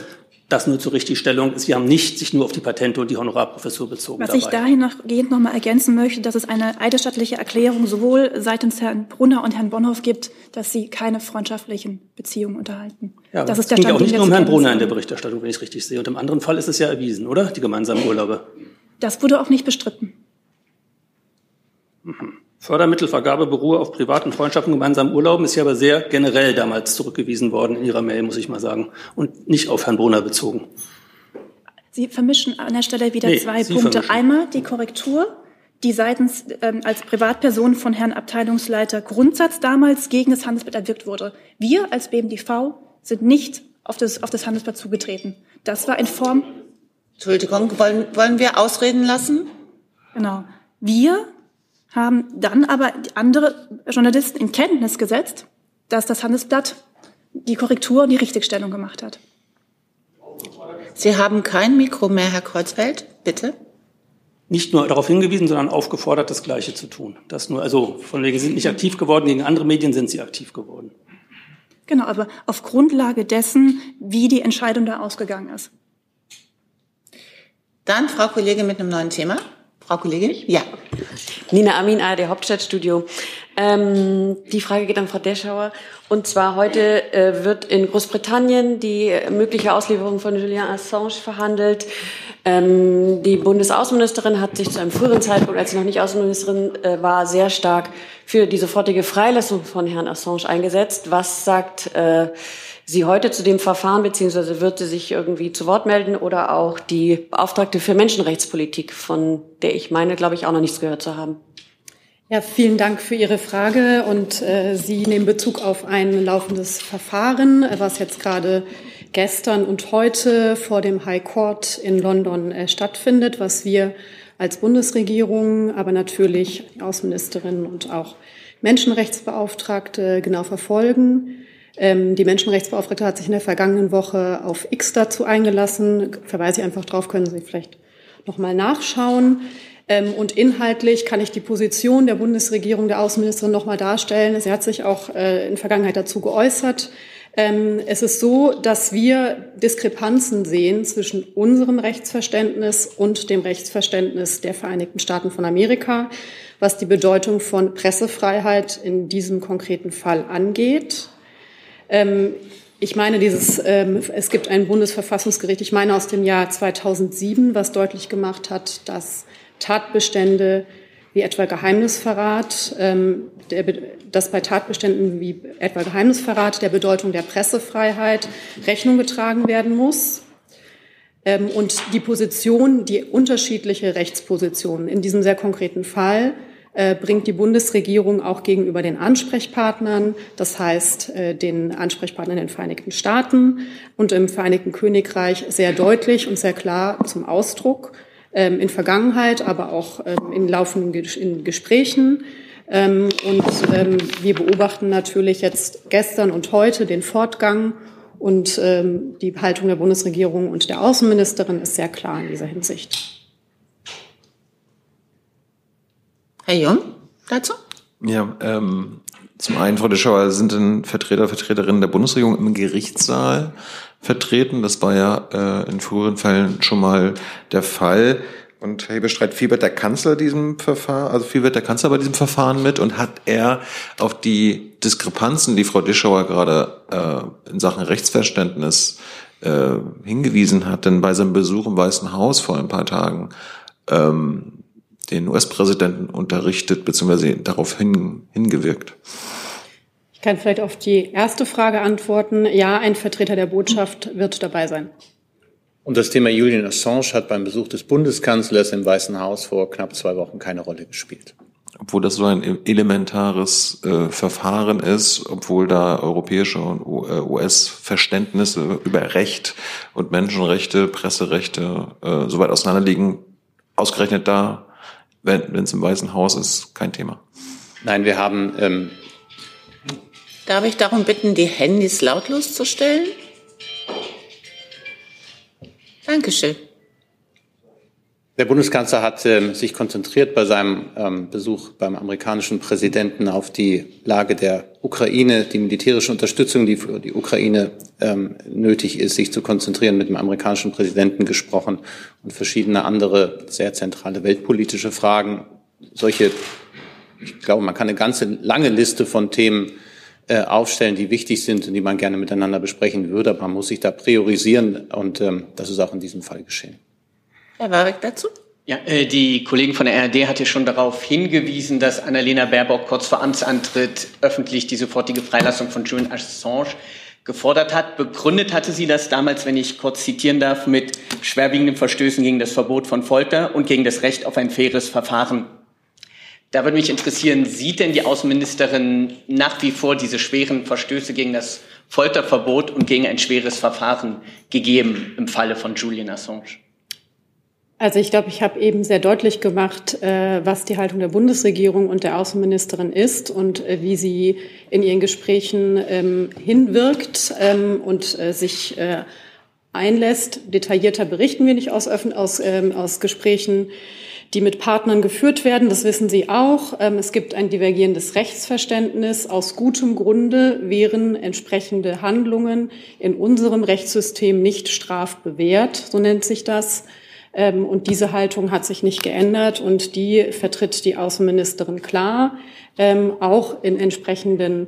Das nur zur Richtigstellung. Sie haben nicht sich nur auf die Patente und die Honorarprofessur bezogen. Was dabei. ich dahingehend noch mal ergänzen möchte, dass es eine eidesstattliche Erklärung sowohl seitens Herrn Brunner und Herrn Bonhoff gibt, dass sie keine freundschaftlichen Beziehungen unterhalten. Ja, das ist der Stand, auch nicht nur um Herrn Brunner in der Berichterstattung, wenn ich es richtig sehe. Und im anderen Fall ist es ja erwiesen, oder? Die gemeinsamen Urlaube. Das wurde auch nicht bestritten. Mhm. Fördermittelvergabe beruhe auf privaten Freundschaften, gemeinsamen Urlauben, ist ja aber sehr generell damals zurückgewiesen worden in Ihrer Mail, muss ich mal sagen, und nicht auf Herrn Brunner bezogen. Sie vermischen an der Stelle wieder nee, zwei Sie Punkte. Vermischen. Einmal die Korrektur, die seitens ähm, als Privatperson von Herrn Abteilungsleiter Grundsatz damals gegen das Handelsblatt erwirkt wurde. Wir als BMDV sind nicht auf das, auf das Handelsblatt zugetreten. Das war in Form. Entschuldigung, wollen, wollen wir ausreden lassen? Genau. Wir haben dann aber andere Journalisten in Kenntnis gesetzt, dass das Handelsblatt die Korrektur und die Richtigstellung gemacht hat. Sie haben kein Mikro mehr, Herr Kreuzfeld, bitte. Nicht nur darauf hingewiesen, sondern aufgefordert, das Gleiche zu tun. Das nur, also von wegen sind nicht aktiv geworden, gegen andere Medien sind sie aktiv geworden. Genau, aber auf Grundlage dessen, wie die Entscheidung da ausgegangen ist. Dann Frau Kollegin mit einem neuen Thema. Frau Kollegin? Ja. Nina Amin, ARD Hauptstadtstudio. Ähm, die Frage geht an Frau Deschauer. Und zwar heute äh, wird in Großbritannien die mögliche Auslieferung von Julian Assange verhandelt. Ähm, die Bundesaußenministerin hat sich zu einem früheren Zeitpunkt, als sie noch nicht Außenministerin äh, war, sehr stark für die sofortige Freilassung von Herrn Assange eingesetzt. Was sagt äh, sie heute zu dem Verfahren beziehungsweise wird sie sich irgendwie zu Wort melden oder auch die Beauftragte für Menschenrechtspolitik, von der ich meine, glaube ich, auch noch nichts gehört zu haben. Ja, vielen Dank für Ihre Frage und äh, Sie nehmen Bezug auf ein laufendes Verfahren, was jetzt gerade gestern und heute vor dem High Court in London äh, stattfindet, was wir als Bundesregierung, aber natürlich Außenministerin und auch Menschenrechtsbeauftragte genau verfolgen. Ähm, die Menschenrechtsbeauftragte hat sich in der vergangenen Woche auf X dazu eingelassen. Verweise ich einfach drauf, können Sie vielleicht nochmal nachschauen. Ähm, und inhaltlich kann ich die Position der Bundesregierung, der Außenministerin nochmal darstellen. Sie hat sich auch äh, in Vergangenheit dazu geäußert. Ähm, es ist so, dass wir Diskrepanzen sehen zwischen unserem Rechtsverständnis und dem Rechtsverständnis der Vereinigten Staaten von Amerika, was die Bedeutung von Pressefreiheit in diesem konkreten Fall angeht. Ähm, ich meine, dieses, ähm, es gibt ein Bundesverfassungsgericht, ich meine aus dem Jahr 2007, was deutlich gemacht hat, dass Tatbestände wie etwa Geheimnisverrat, ähm, der, dass bei Tatbeständen wie etwa Geheimnisverrat der Bedeutung der Pressefreiheit Rechnung getragen werden muss. Ähm, und die Position, die unterschiedliche Rechtspositionen in diesem sehr konkreten Fall bringt die Bundesregierung auch gegenüber den Ansprechpartnern, das heißt äh, den Ansprechpartnern in den Vereinigten Staaten und im Vereinigten Königreich sehr deutlich und sehr klar zum Ausdruck ähm, in Vergangenheit, aber auch ähm, in laufenden in Gesprächen. Ähm, und wir beobachten natürlich jetzt gestern und heute den Fortgang und die Haltung der Bundesregierung und der Außenministerin ist sehr klar in dieser Hinsicht. Herr Jung, dazu? Ja, ähm, zum einen, Frau Deschauer, sind denn Vertreter, Vertreterinnen der Bundesregierung im Gerichtssaal vertreten? Das war ja äh, in früheren Fällen schon mal der Fall. Und Herr Hebestreit, fiebert der Kanzler diesem Verfahren, also fiebert der Kanzler bei diesem Verfahren mit und hat er auf die Diskrepanzen, die Frau Dischauer gerade äh, in Sachen Rechtsverständnis äh, hingewiesen hat, denn bei seinem Besuch im Weißen Haus vor ein paar Tagen ähm, den US-Präsidenten unterrichtet bzw. darauf hin, hingewirkt? Ich kann vielleicht auf die erste Frage antworten. Ja, ein Vertreter der Botschaft wird dabei sein. Und das Thema Julian Assange hat beim Besuch des Bundeskanzlers im Weißen Haus vor knapp zwei Wochen keine Rolle gespielt. Obwohl das so ein elementares äh, Verfahren ist, obwohl da europäische und US-Verständnisse über Recht und Menschenrechte, Presserechte äh, so weit auseinanderliegen, ausgerechnet da wenn es im Weißen Haus ist, kein Thema. Nein, wir haben. Ähm Darf ich darum bitten, die Handys lautlos zu stellen? Dankeschön. Der Bundeskanzler hat äh, sich konzentriert bei seinem ähm, Besuch beim amerikanischen Präsidenten auf die Lage der Ukraine, die militärische Unterstützung, die für die Ukraine ähm, nötig ist, sich zu konzentrieren, mit dem amerikanischen Präsidenten gesprochen und verschiedene andere sehr zentrale weltpolitische Fragen. Solche, ich glaube, man kann eine ganze lange Liste von Themen äh, aufstellen, die wichtig sind und die man gerne miteinander besprechen würde, aber man muss sich da priorisieren und ähm, das ist auch in diesem Fall geschehen. Herr Warwick dazu? Ja, äh, die Kollegen von der RD hat ja schon darauf hingewiesen, dass Annalena Baerbock kurz vor Amtsantritt öffentlich die sofortige Freilassung von Julian Assange gefordert hat. Begründet hatte sie das damals, wenn ich kurz zitieren darf, mit schwerwiegenden Verstößen gegen das Verbot von Folter und gegen das Recht auf ein faires Verfahren. Da würde mich interessieren, sieht denn die Außenministerin nach wie vor diese schweren Verstöße gegen das Folterverbot und gegen ein schweres Verfahren gegeben im Falle von Julian Assange? Also ich glaube, ich habe eben sehr deutlich gemacht, äh, was die Haltung der Bundesregierung und der Außenministerin ist und äh, wie sie in ihren Gesprächen ähm, hinwirkt ähm, und äh, sich einlässt. Detaillierter berichten wir nicht aus, aus, ähm, aus Gesprächen, die mit Partnern geführt werden. Das wissen Sie auch. Es gibt ein divergierendes Rechtsverständnis. Aus gutem Grunde wären entsprechende Handlungen in unserem Rechtssystem nicht strafbewehrt, so nennt sich das. Ähm, und diese Haltung hat sich nicht geändert und die vertritt die Außenministerin klar, ähm, auch in entsprechenden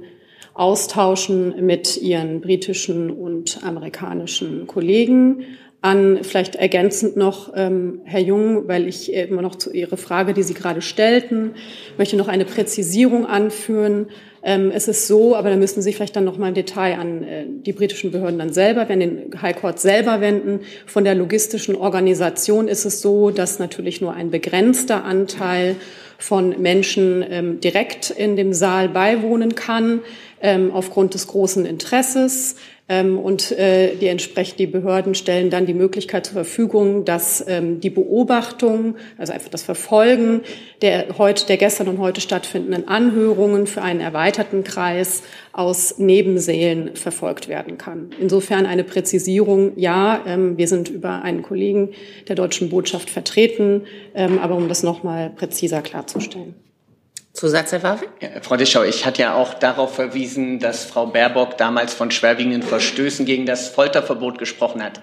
Austauschen mit ihren britischen und amerikanischen Kollegen. An, vielleicht ergänzend noch, ähm, Herr Jung, weil ich immer noch zu Ihrer Frage, die Sie gerade stellten, möchte noch eine Präzisierung anführen. Ähm, es ist so, aber da müssen Sie vielleicht dann noch mal im Detail an äh, die britischen Behörden dann selber, wenn den High Court selber wenden. Von der logistischen Organisation ist es so, dass natürlich nur ein begrenzter Anteil von Menschen ähm, direkt in dem Saal beiwohnen kann, ähm, aufgrund des großen Interesses. Ähm, und äh, die entsprechend die Behörden stellen dann die Möglichkeit zur Verfügung, dass ähm, die Beobachtung, also einfach das Verfolgen der heute, der gestern und heute stattfindenden Anhörungen für einen erweiterten Kreis aus Nebensälen verfolgt werden kann. Insofern eine Präzisierung, ja, ähm, wir sind über einen Kollegen der deutschen Botschaft vertreten, aber um das nochmal präziser klarzustellen. Zusatz, Herr Waffe? Ja, Frau Dischau, ich hatte ja auch darauf verwiesen, dass Frau Baerbock damals von schwerwiegenden Verstößen gegen das Folterverbot gesprochen hat.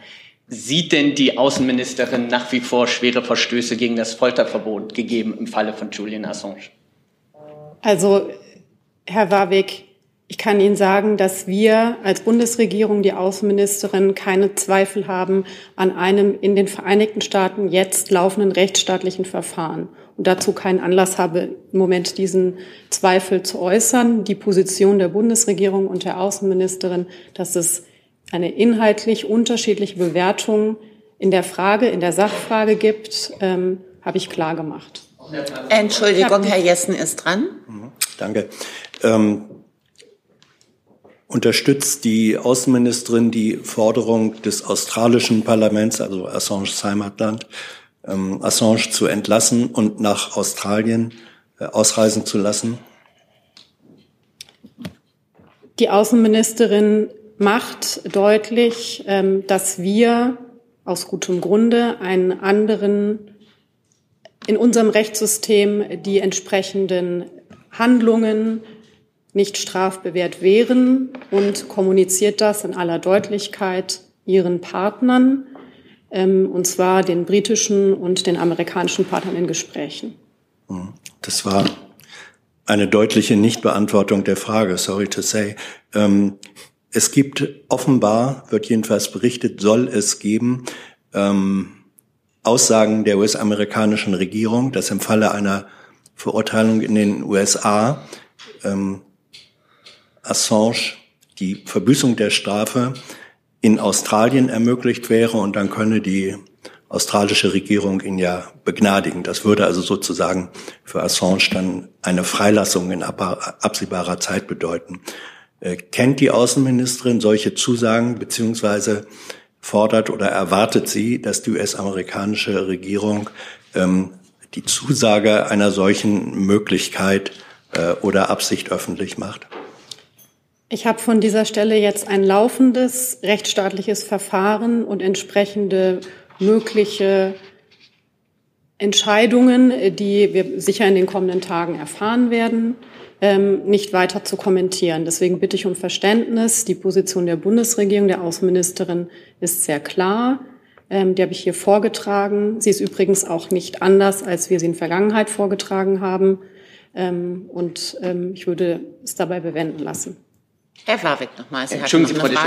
Sieht denn die Außenministerin nach wie vor schwere Verstöße gegen das Folterverbot gegeben im Falle von Julian Assange? Also, Herr Warwick, ich kann Ihnen sagen, dass wir als Bundesregierung, die Außenministerin, keine Zweifel haben an einem in den Vereinigten Staaten jetzt laufenden rechtsstaatlichen Verfahren und dazu keinen Anlass habe, im Moment diesen Zweifel zu äußern. Die Position der Bundesregierung und der Außenministerin, dass es eine inhaltlich unterschiedliche Bewertung in der Frage, in der Sachfrage gibt, ähm, habe ich klar gemacht. Entschuldigung, Herr Jessen ist dran. Mhm. Danke. Ähm, unterstützt die Außenministerin die Forderung des australischen Parlaments, also Assange's Heimatland, ähm, Assange zu entlassen und nach Australien äh, ausreisen zu lassen? Die Außenministerin macht deutlich, ähm, dass wir aus gutem Grunde einen anderen in unserem Rechtssystem die entsprechenden Handlungen nicht strafbewehrt wären und kommuniziert das in aller Deutlichkeit ihren Partnern, und zwar den britischen und den amerikanischen Partnern in Gesprächen. Hm. Das war eine deutliche Nichtbeantwortung der Frage, sorry to say. Ähm, es gibt offenbar, wird jedenfalls berichtet, soll es geben, ähm, Aussagen der US-amerikanischen Regierung, dass im Falle einer Verurteilung in den USA ähm, Assange die Verbüßung der Strafe in Australien ermöglicht wäre und dann könne die australische Regierung ihn ja begnadigen. Das würde also sozusagen für Assange dann eine Freilassung in absehbarer Zeit bedeuten. Äh, kennt die Außenministerin solche Zusagen beziehungsweise fordert oder erwartet sie, dass die US-amerikanische Regierung ähm, die Zusage einer solchen Möglichkeit äh, oder Absicht öffentlich macht? Ich habe von dieser Stelle jetzt ein laufendes rechtsstaatliches Verfahren und entsprechende mögliche Entscheidungen, die wir sicher in den kommenden Tagen erfahren werden, ähm, nicht weiter zu kommentieren. Deswegen bitte ich um Verständnis. Die Position der Bundesregierung, der Außenministerin ist sehr klar. Ähm, die habe ich hier vorgetragen. Sie ist übrigens auch nicht anders, als wir sie in Vergangenheit vorgetragen haben. Ähm, und ich würde es dabei bewenden lassen. Herr Warwick nochmal. Sie Entschuldigen Sie, Frau Disch,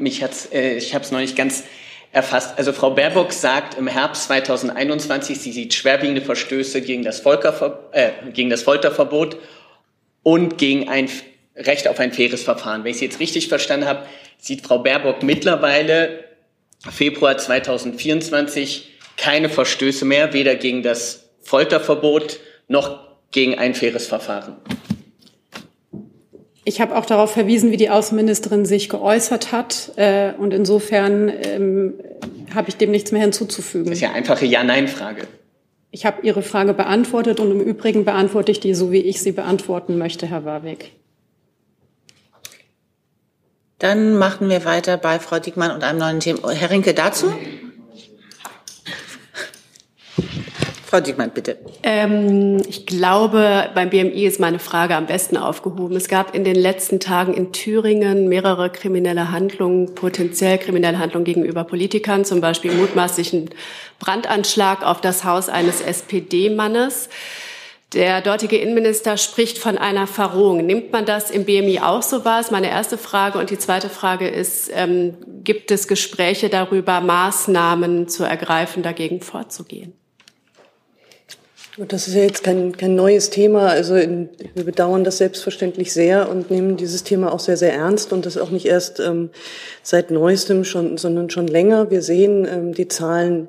ich habe hat's, äh, ich es noch nicht ganz erfasst. Also Frau Baerbock sagt im Herbst 2021, sie sieht schwerwiegende Verstöße gegen das, Volker, äh, gegen das Folterverbot und gegen ein Recht auf ein faires Verfahren. Wenn ich Sie jetzt richtig verstanden habe, sieht Frau Baerbock mittlerweile Februar 2024 keine Verstöße mehr, weder gegen das Folterverbot noch gegen ein faires Verfahren. Ich habe auch darauf verwiesen, wie die Außenministerin sich geäußert hat. Äh, und insofern ähm, habe ich dem nichts mehr hinzuzufügen. Das ist ja einfache Ja-Nein-Frage. Ich habe Ihre Frage beantwortet und im Übrigen beantworte ich die so, wie ich sie beantworten möchte, Herr Warwick. Dann machen wir weiter bei Frau Diekmann und einem neuen Thema. Herr Rinke dazu? Frau Diekmann, bitte. Ähm, ich glaube, beim BMI ist meine Frage am besten aufgehoben. Es gab in den letzten Tagen in Thüringen mehrere kriminelle Handlungen, potenziell kriminelle Handlungen gegenüber Politikern, zum Beispiel mutmaßlichen Brandanschlag auf das Haus eines SPD-Mannes. Der dortige Innenminister spricht von einer Verrohung. Nimmt man das im BMI auch so wahr? Ist meine erste Frage. Und die zweite Frage ist, ähm, gibt es Gespräche darüber, Maßnahmen zu ergreifen, dagegen vorzugehen? Das ist ja jetzt kein, kein neues Thema. Also in, wir bedauern das selbstverständlich sehr und nehmen dieses Thema auch sehr, sehr ernst und das auch nicht erst ähm, seit neuestem schon, sondern schon länger. Wir sehen ähm, die Zahlen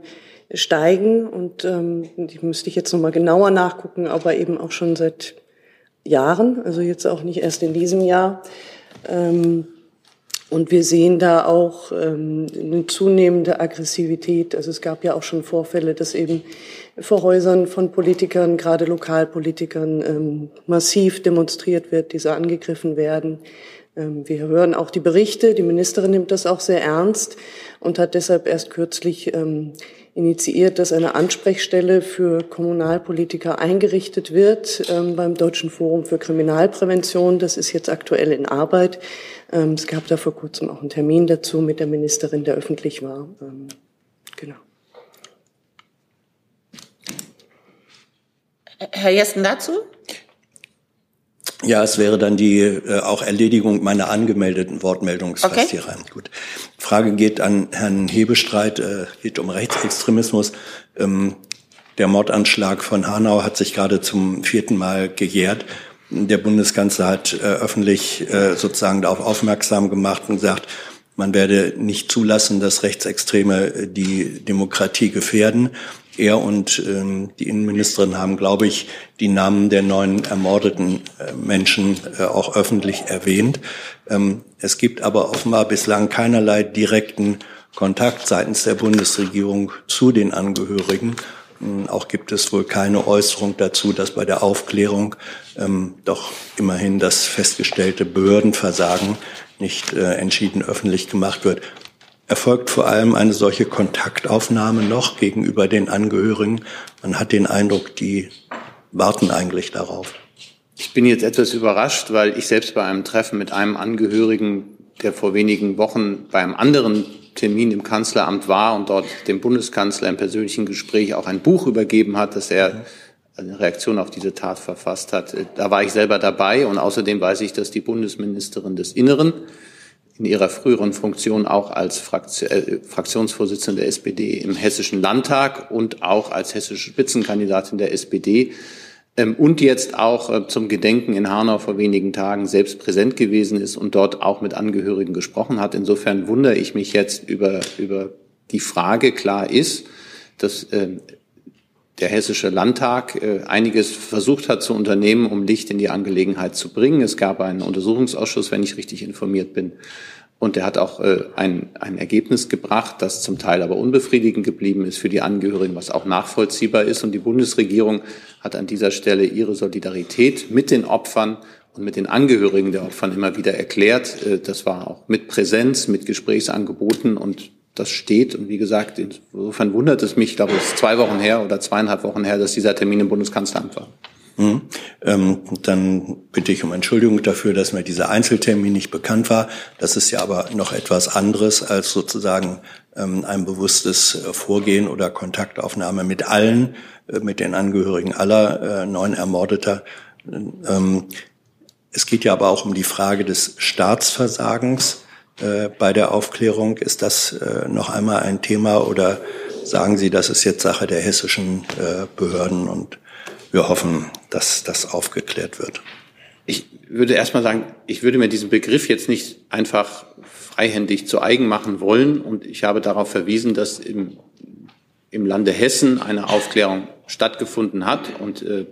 steigen und ähm, die müsste ich jetzt nochmal genauer nachgucken, aber eben auch schon seit Jahren, also jetzt auch nicht erst in diesem Jahr. Ähm, und wir sehen da auch ähm, eine zunehmende Aggressivität. Also es gab ja auch schon Vorfälle, dass eben vor Häusern von Politikern, gerade Lokalpolitikern, ähm, massiv demonstriert wird, diese angegriffen werden. Ähm, wir hören auch die Berichte. Die Ministerin nimmt das auch sehr ernst und hat deshalb erst kürzlich ähm, initiiert, dass eine Ansprechstelle für Kommunalpolitiker eingerichtet wird beim Deutschen Forum für Kriminalprävention. Das ist jetzt aktuell in Arbeit. Es gab da vor kurzem auch einen Termin dazu mit der Ministerin, der öffentlich war. Herr Jessen dazu? Ja, es wäre dann die äh, auch Erledigung meiner angemeldeten Wortmeldungsfrist okay. hier rein. Gut. Frage geht an Herrn Hebestreit, äh, geht um Rechtsextremismus. Ähm, der Mordanschlag von Hanau hat sich gerade zum vierten Mal gejährt. Der Bundeskanzler hat äh, öffentlich äh, sozusagen darauf aufmerksam gemacht und gesagt, man werde nicht zulassen, dass Rechtsextreme äh, die Demokratie gefährden. Er und ähm, die Innenministerin haben, glaube ich, die Namen der neun ermordeten äh, Menschen äh, auch öffentlich erwähnt. Ähm, es gibt aber offenbar bislang keinerlei direkten Kontakt seitens der Bundesregierung zu den Angehörigen. Ähm, auch gibt es wohl keine Äußerung dazu, dass bei der Aufklärung ähm, doch immerhin das festgestellte Behördenversagen nicht äh, entschieden öffentlich gemacht wird erfolgt vor allem eine solche Kontaktaufnahme noch gegenüber den Angehörigen. Man hat den Eindruck, die warten eigentlich darauf. Ich bin jetzt etwas überrascht, weil ich selbst bei einem Treffen mit einem Angehörigen, der vor wenigen Wochen bei einem anderen Termin im Kanzleramt war und dort dem Bundeskanzler im persönlichen Gespräch auch ein Buch übergeben hat, das er eine Reaktion auf diese Tat verfasst hat. Da war ich selber dabei und außerdem weiß ich, dass die Bundesministerin des Inneren in ihrer früheren Funktion auch als äh, Fraktionsvorsitzende der SPD im Hessischen Landtag und auch als hessische Spitzenkandidatin der SPD ähm, und jetzt auch äh, zum Gedenken in Hanau vor wenigen Tagen selbst präsent gewesen ist und dort auch mit Angehörigen gesprochen hat. Insofern wundere ich mich jetzt über, über die Frage. Klar ist, dass ähm, der Hessische Landtag äh, einiges versucht hat zu unternehmen, um Licht in die Angelegenheit zu bringen. Es gab einen Untersuchungsausschuss, wenn ich richtig informiert bin. Und der hat auch äh, ein, ein Ergebnis gebracht, das zum Teil aber unbefriedigend geblieben ist für die Angehörigen, was auch nachvollziehbar ist. Und die Bundesregierung hat an dieser Stelle ihre Solidarität mit den Opfern und mit den Angehörigen der Opfern immer wieder erklärt. Äh, das war auch mit Präsenz, mit Gesprächsangeboten und das steht. Und wie gesagt, insofern wundert es mich, ich glaube, es ist zwei Wochen her oder zweieinhalb Wochen her, dass dieser Termin im Bundeskanzleramt war. Mhm. Ähm, dann bitte ich um Entschuldigung dafür, dass mir dieser Einzeltermin nicht bekannt war. Das ist ja aber noch etwas anderes als sozusagen ähm, ein bewusstes äh, Vorgehen oder Kontaktaufnahme mit allen, äh, mit den Angehörigen aller äh, neun Ermordeter. Ähm, es geht ja aber auch um die Frage des Staatsversagens äh, bei der Aufklärung. Ist das äh, noch einmal ein Thema oder sagen Sie, das ist jetzt Sache der hessischen äh, Behörden und wir hoffen, dass das aufgeklärt wird? Ich würde erst mal sagen, ich würde mir diesen Begriff jetzt nicht einfach freihändig zu eigen machen wollen. Und ich habe darauf verwiesen, dass im, im Lande Hessen eine Aufklärung stattgefunden hat und äh,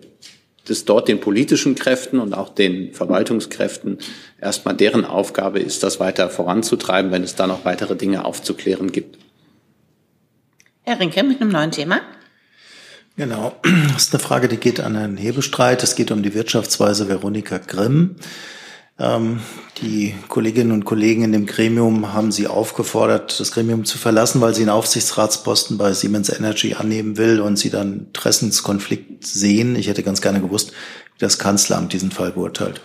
dass dort den politischen Kräften und auch den Verwaltungskräften erstmal deren Aufgabe ist, das weiter voranzutreiben, wenn es da noch weitere Dinge aufzuklären gibt. Herr Rinke mit einem neuen Thema. Genau, das ist eine Frage, die geht an Herrn Hebestreit. Es geht um die Wirtschaftsweise Veronika Grimm. Ähm, die Kolleginnen und Kollegen in dem Gremium haben sie aufgefordert, das Gremium zu verlassen, weil sie einen Aufsichtsratsposten bei Siemens Energy annehmen will und sie dann Interessenskonflikt sehen. Ich hätte ganz gerne gewusst, wie das Kanzleramt diesen Fall beurteilt.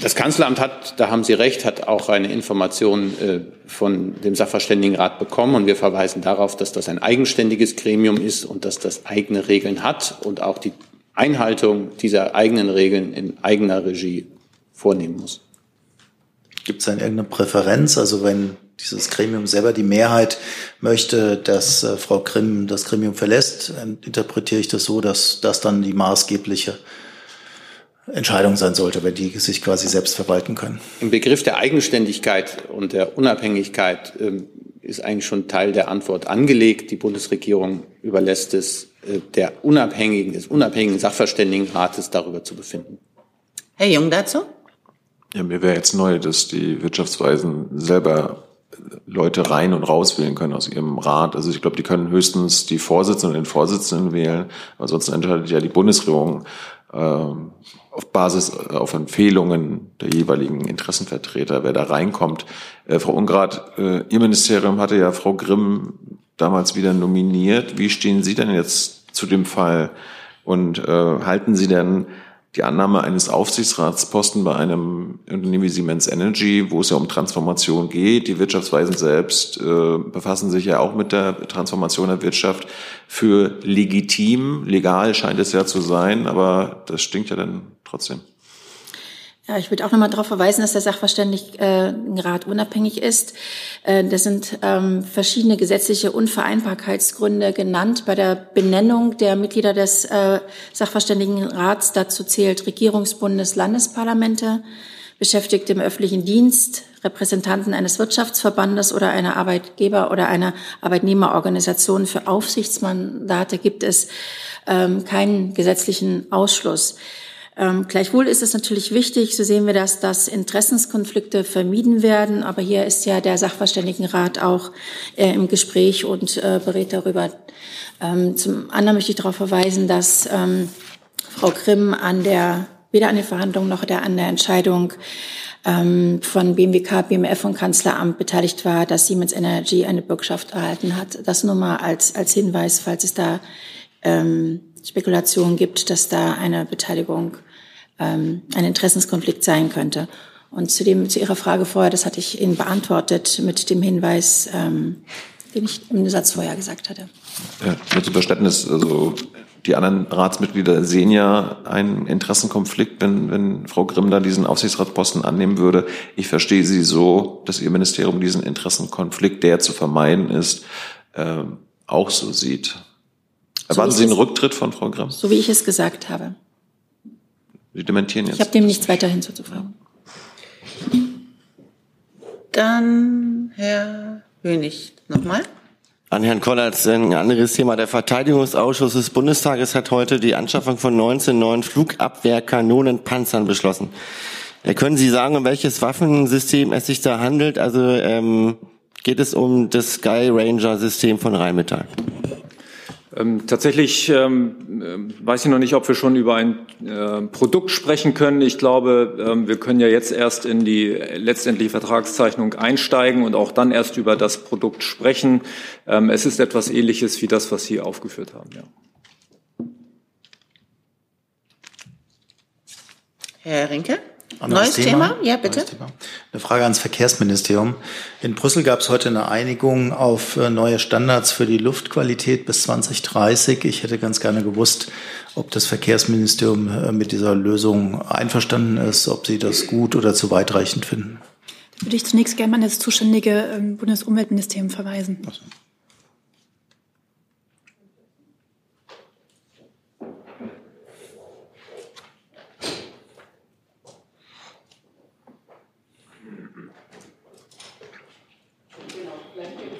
Das Kanzleramt hat, da haben Sie recht, hat auch eine Information äh, von dem Sachverständigenrat bekommen und wir verweisen darauf, dass das ein eigenständiges Gremium ist und dass das eigene Regeln hat und auch die Einhaltung dieser eigenen Regeln in eigener Regie vornehmen muss. Gibt es denn irgendeine Präferenz? Also wenn dieses Gremium selber die Mehrheit möchte, dass äh, Frau Grimm das Gremium verlässt, interpretiere ich das so, dass das dann die maßgebliche Entscheidung sein sollte, wenn die sich quasi selbst verwalten können. Im Begriff der Eigenständigkeit und der Unabhängigkeit ähm, ist eigentlich schon Teil der Antwort angelegt. Die Bundesregierung überlässt es äh, der unabhängigen, des unabhängigen Sachverständigenrates darüber zu befinden. Herr Jung dazu? Ja, mir wäre jetzt neu, dass die Wirtschaftsweisen selber Leute rein und raus wählen können aus ihrem Rat. Also ich glaube, die können höchstens die Vorsitzenden und den Vorsitzenden wählen. Ansonsten entscheidet ja die Bundesregierung ähm, auf Basis, äh, auf Empfehlungen der jeweiligen Interessenvertreter, wer da reinkommt. Äh, Frau Ungrad, äh, Ihr Ministerium hatte ja Frau Grimm damals wieder nominiert. Wie stehen Sie denn jetzt zu dem Fall? Und äh, halten Sie denn die Annahme eines Aufsichtsratsposten bei einem Unternehmen wie Siemens Energy, wo es ja um Transformation geht. Die Wirtschaftsweisen selbst äh, befassen sich ja auch mit der Transformation der Wirtschaft für legitim. Legal scheint es ja zu sein, aber das stinkt ja dann trotzdem. Ja, ich würde auch nochmal darauf verweisen, dass der Sachverständigenrat unabhängig ist. Äh, das sind ähm, verschiedene gesetzliche Unvereinbarkeitsgründe genannt bei der Benennung der Mitglieder des äh, Sachverständigenrats. Dazu zählt Regierungsbundes, Landesparlamente, Beschäftigte im öffentlichen Dienst, Repräsentanten eines Wirtschaftsverbandes oder einer Arbeitgeber- oder einer Arbeitnehmerorganisation. Für Aufsichtsmandate gibt es ähm, keinen gesetzlichen Ausschluss. Ähm, gleichwohl ist es natürlich wichtig, so sehen wir das, dass Interessenskonflikte vermieden werden. Aber hier ist ja der Sachverständigenrat auch äh, im Gespräch und äh, berät darüber. Ähm, zum anderen möchte ich darauf verweisen, dass ähm, Frau Grimm an der, weder an den Verhandlungen noch der, an der Entscheidung ähm, von BMWK, BMF und Kanzleramt beteiligt war, dass Siemens Energy eine Bürgschaft erhalten hat. Das nur mal als, als Hinweis, falls es da ähm, Spekulationen gibt, dass da eine Beteiligung, ähm, ein Interessenskonflikt sein könnte. Und zu, dem, zu Ihrer Frage vorher, das hatte ich Ihnen beantwortet mit dem Hinweis, ähm, den ich im Satz vorher gesagt hatte. Ja, mit Verständnis, also die anderen Ratsmitglieder sehen ja einen Interessenkonflikt, wenn, wenn Frau Grimm da diesen Aufsichtsratsposten annehmen würde. Ich verstehe Sie so, dass Ihr Ministerium diesen Interessenkonflikt, der zu vermeiden ist, äh, auch so sieht. Erwarten so Sie einen Rücktritt von Frau Grimm? So wie ich es gesagt habe. Sie dementieren jetzt. Ich habe dem nichts weiter hinzuzufügen. Dann Herr Hönig nochmal. An Herrn Kollatz ein anderes Thema. Der Verteidigungsausschuss des Bundestages hat heute die Anschaffung von 19 neuen Flugabwehrkanonenpanzern beschlossen. Können Sie sagen, um welches Waffensystem es sich da handelt? Also ähm, geht es um das Sky Ranger System von Rheinmetall? Ähm, tatsächlich ähm, äh, weiß ich noch nicht, ob wir schon über ein äh, Produkt sprechen können. Ich glaube, ähm, wir können ja jetzt erst in die letztendliche Vertragszeichnung einsteigen und auch dann erst über das Produkt sprechen. Ähm, es ist etwas Ähnliches wie das, was Sie aufgeführt haben. Ja. Herr Rinke? Neues Thema? Thema? Ja, bitte. Thema. Eine Frage ans Verkehrsministerium. In Brüssel gab es heute eine Einigung auf äh, neue Standards für die Luftqualität bis 2030. Ich hätte ganz gerne gewusst, ob das Verkehrsministerium äh, mit dieser Lösung einverstanden ist, ob Sie das gut oder zu weitreichend finden. Da würde ich zunächst gerne an das zuständige ähm, Bundesumweltministerium verweisen. Also.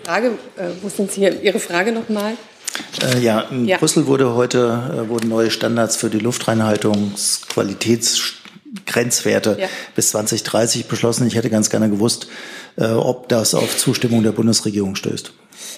Frage, äh, wo sind Sie? Ihre Frage nochmal? Äh, ja, in ja. Brüssel wurde heute äh, wurden neue Standards für die Luftreinhaltungsqualitätsgrenzwerte ja. bis 2030 beschlossen. Ich hätte ganz gerne gewusst, äh, ob das auf Zustimmung der Bundesregierung stößt.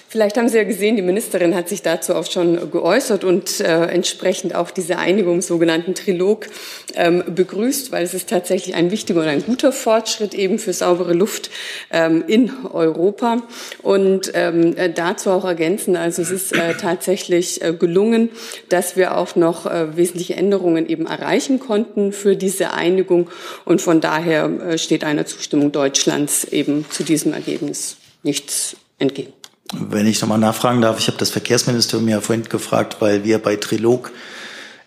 Vielleicht haben Sie ja gesehen, die Ministerin hat sich dazu auch schon geäußert und äh, entsprechend auch diese Einigung im sogenannten Trilog ähm, begrüßt, weil es ist tatsächlich ein wichtiger und ein guter Fortschritt eben für saubere Luft ähm, in Europa. Und ähm, äh, dazu auch ergänzen, also es ist äh, tatsächlich äh, gelungen, dass wir auch noch äh, wesentliche Änderungen eben erreichen konnten für diese Einigung. Und von daher äh, steht einer Zustimmung Deutschlands eben zu diesem Ergebnis nichts entgegen. Wenn ich nochmal nachfragen darf, ich habe das Verkehrsministerium ja vorhin gefragt, weil wir bei Trilog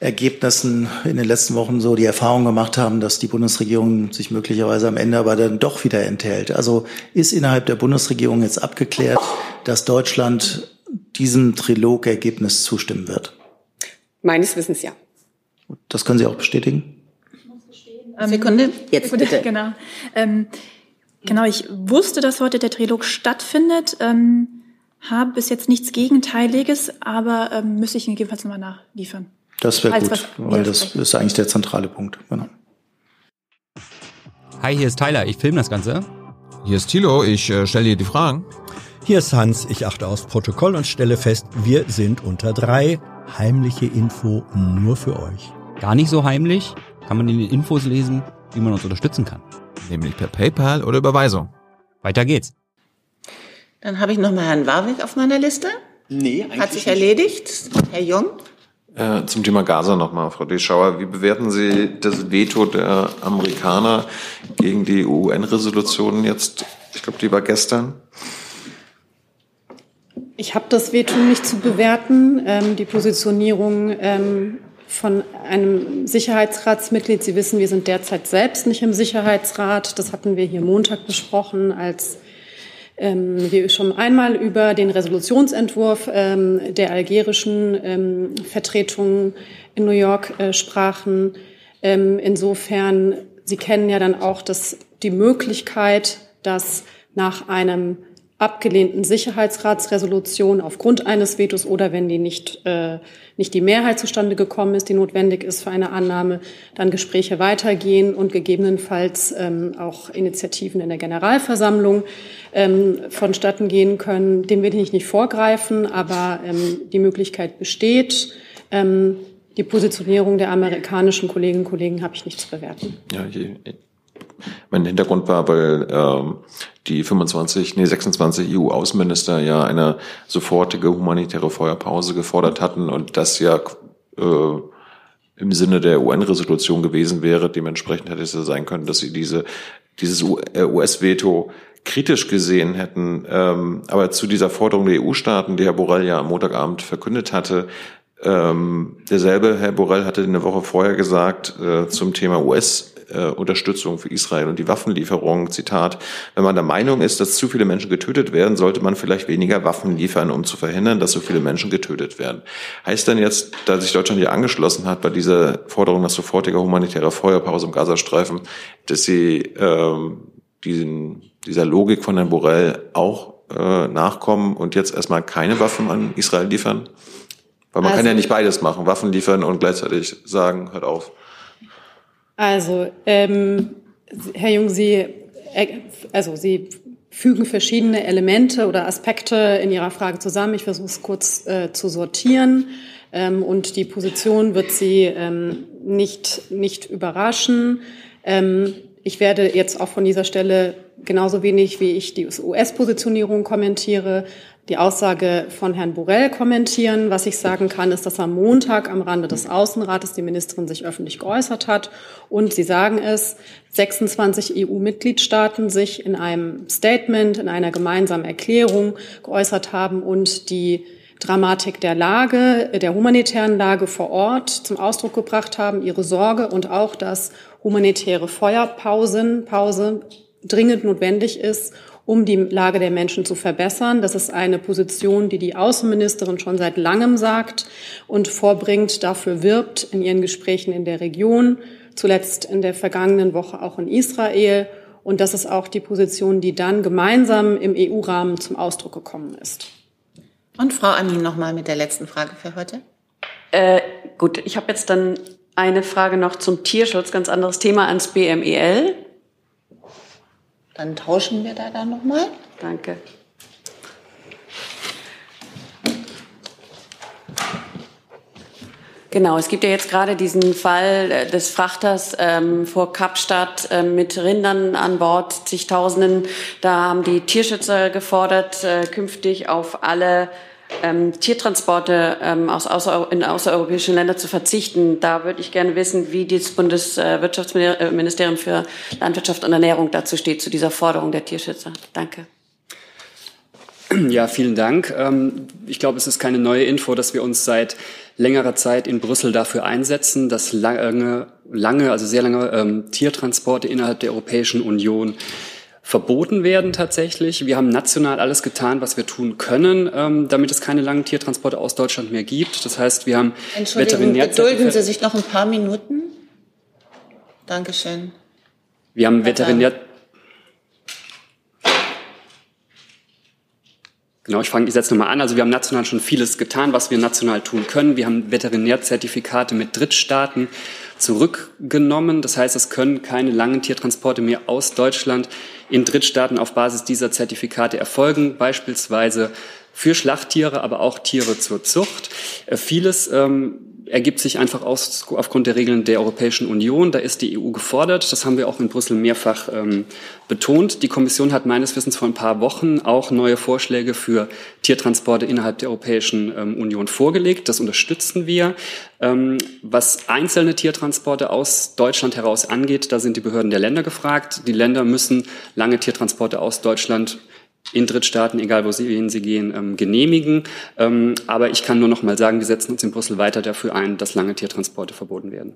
Ergebnissen in den letzten Wochen so die Erfahrung gemacht haben, dass die Bundesregierung sich möglicherweise am Ende aber dann doch wieder enthält. Also ist innerhalb der Bundesregierung jetzt abgeklärt, dass Deutschland diesem Trilogergebnis zustimmen wird? Meines Wissens ja. Das können Sie auch bestätigen? Sekunde, jetzt bitte. Genau. Ähm, genau, ich wusste, dass heute der Trilog stattfindet. Ähm, habe bis jetzt nichts Gegenteiliges, aber ähm, müsste ich gegebenenfalls nochmal nachliefern. Das wäre gut, weil das ist eigentlich der zentrale Punkt. Genau. Hi, hier ist Tyler, ich filme das Ganze. Hier ist Thilo, ich äh, stelle dir die Fragen. Hier ist Hans, ich achte aufs Protokoll und stelle fest, wir sind unter drei. Heimliche Info nur für euch. Gar nicht so heimlich, kann man in den Infos lesen, wie man uns unterstützen kann. Nämlich per PayPal oder Überweisung. Weiter geht's. Dann habe ich noch mal Herrn Warwick auf meiner Liste. Nee, eigentlich Hat sich nicht. erledigt. Herr Jung? Äh, zum Thema Gaza nochmal, Frau Deschauer. Wie bewerten Sie das Veto der Amerikaner gegen die UN-Resolution jetzt? Ich glaube, die war gestern. Ich habe das Veto nicht zu bewerten. Ähm, die Positionierung ähm, von einem Sicherheitsratsmitglied. Sie wissen, wir sind derzeit selbst nicht im Sicherheitsrat. Das hatten wir hier Montag besprochen, als ähm, wir schon einmal über den Resolutionsentwurf ähm, der algerischen ähm, Vertretung in New York äh, sprachen. Ähm, insofern, Sie kennen ja dann auch das, die Möglichkeit, dass nach einem abgelehnten Sicherheitsratsresolution aufgrund eines Vetos oder wenn die nicht, äh, nicht die Mehrheit zustande gekommen ist, die notwendig ist für eine Annahme, dann Gespräche weitergehen und gegebenenfalls ähm, auch Initiativen in der Generalversammlung ähm, vonstatten gehen können. Dem will ich nicht vorgreifen, aber ähm, die Möglichkeit besteht. Ähm, die Positionierung der amerikanischen Kolleginnen und Kollegen habe ich nicht zu bewerten. Ja, je, mein Hintergrund war, weil ähm, die 25, nee 26 EU-Außenminister ja eine sofortige humanitäre Feuerpause gefordert hatten und das ja äh, im Sinne der UN-Resolution gewesen wäre. Dementsprechend hätte es ja sein können, dass sie diese dieses äh, US-Veto kritisch gesehen hätten. Ähm, aber zu dieser Forderung der EU-Staaten, die Herr Borrell ja am Montagabend verkündet hatte, ähm, derselbe Herr Borrell hatte eine Woche vorher gesagt äh, zum Thema US-Unterstützung für Israel und die Waffenlieferung, Zitat, wenn man der Meinung ist, dass zu viele Menschen getötet werden, sollte man vielleicht weniger Waffen liefern, um zu verhindern, dass so viele Menschen getötet werden. Heißt dann jetzt, da sich Deutschland hier angeschlossen hat bei dieser Forderung nach sofortiger humanitärer Feuerpause im Gazastreifen, dass sie ähm, diesen, dieser Logik von Herrn Borrell auch äh, nachkommen und jetzt erstmal keine Waffen an Israel liefern? Weil man Also- kann ja nicht beides machen, Waffen liefern und gleichzeitig sagen, hört auf. Also, ähm, Herr Jung, Sie, äh, also Sie fügen verschiedene Elemente oder Aspekte in Ihrer Frage zusammen. Ich versuche es kurz äh, zu sortieren. Ähm, und die Position wird Sie ähm, nicht, nicht überraschen. Ähm, ich werde jetzt auch von dieser Stelle genauso wenig, wie ich die US-Positionierung kommentiere, die Aussage von Herrn Borrell kommentieren. Was ich sagen kann, ist, dass am Montag am Rande des Außenrates die Ministerin sich öffentlich geäußert hat. Und Sie sagen es, 26 EU-Mitgliedstaaten sich in einem Statement, in einer gemeinsamen Erklärung geäußert haben und die Dramatik der Lage, der humanitären Lage vor Ort zum Ausdruck gebracht haben, ihre Sorge und auch, dass humanitäre Feuerpausen, Pause dringend notwendig ist, um die Lage der Menschen zu verbessern. Das ist eine Position, die die Außenministerin schon seit langem sagt und vorbringt, dafür wirbt in ihren Gesprächen in der Region, zuletzt in der vergangenen Woche auch in Israel. Und das ist auch die Position, die dann gemeinsam im EU-Rahmen zum Ausdruck gekommen ist. Und Frau Amin nochmal mit der letzten Frage für heute. Äh, gut, ich habe jetzt dann eine Frage noch zum Tierschutz, ganz anderes Thema ans BMEL. Dann tauschen wir da dann nochmal. Danke. Genau, es gibt ja jetzt gerade diesen Fall äh, des Frachters ähm, vor Kapstadt äh, mit Rindern an Bord, zigtausenden. Da haben die Tierschützer gefordert, äh, künftig auf alle ähm, Tiertransporte ähm, aus außer, in außereuropäischen Länder zu verzichten. Da würde ich gerne wissen, wie das Bundeswirtschaftsministerium für Landwirtschaft und Ernährung dazu steht, zu dieser Forderung der Tierschützer. Danke. Ja, vielen Dank. Ähm, Ich glaube, es ist keine neue Info, dass wir uns seit längerer Zeit in Brüssel dafür einsetzen, dass lange, lange also sehr lange ähm, Tiertransporte innerhalb der Europäischen Union verboten werden tatsächlich. Wir haben national alles getan, was wir tun können, ähm, damit es keine langen Tiertransporte aus Deutschland mehr gibt. Das heißt, wir haben Entschuldigung, gedulden Sie sich noch ein paar Minuten? Dankeschön. Wir haben Veterinär Genau, ich fange, ich setze nochmal an. Also wir haben national schon vieles getan, was wir national tun können. Wir haben Veterinärzertifikate mit Drittstaaten zurückgenommen. Das heißt, es können keine langen Tiertransporte mehr aus Deutschland in Drittstaaten auf Basis dieser Zertifikate erfolgen, beispielsweise für Schlachttiere, aber auch Tiere zur Zucht. Äh, vieles ähm, ergibt sich einfach aus, aufgrund der Regeln der Europäischen Union. Da ist die EU gefordert. Das haben wir auch in Brüssel mehrfach ähm, betont. Die Kommission hat meines Wissens vor ein paar Wochen auch neue Vorschläge für Tiertransporte innerhalb der Europäischen ähm, Union vorgelegt. Das unterstützen wir. Ähm, was einzelne Tiertransporte aus Deutschland heraus angeht, da sind die Behörden der Länder gefragt. Die Länder müssen lange Tiertransporte aus Deutschland in Drittstaaten, egal wo sie, sie gehen, ähm, genehmigen. Ähm, aber ich kann nur noch mal sagen, wir setzen uns in Brüssel weiter dafür ein, dass lange Tiertransporte verboten werden.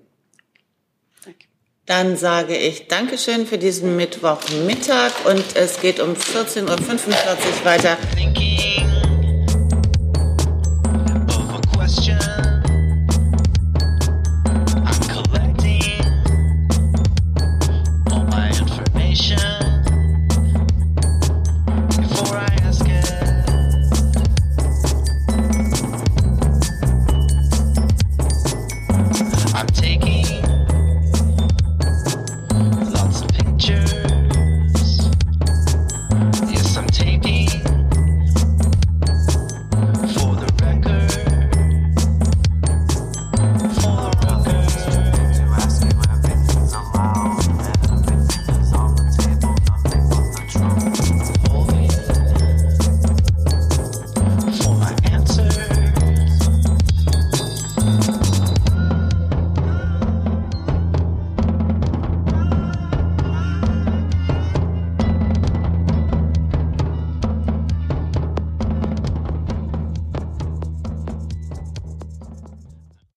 Dann sage ich Dankeschön für diesen Mittwochmittag und es geht um 14.45 Uhr weiter.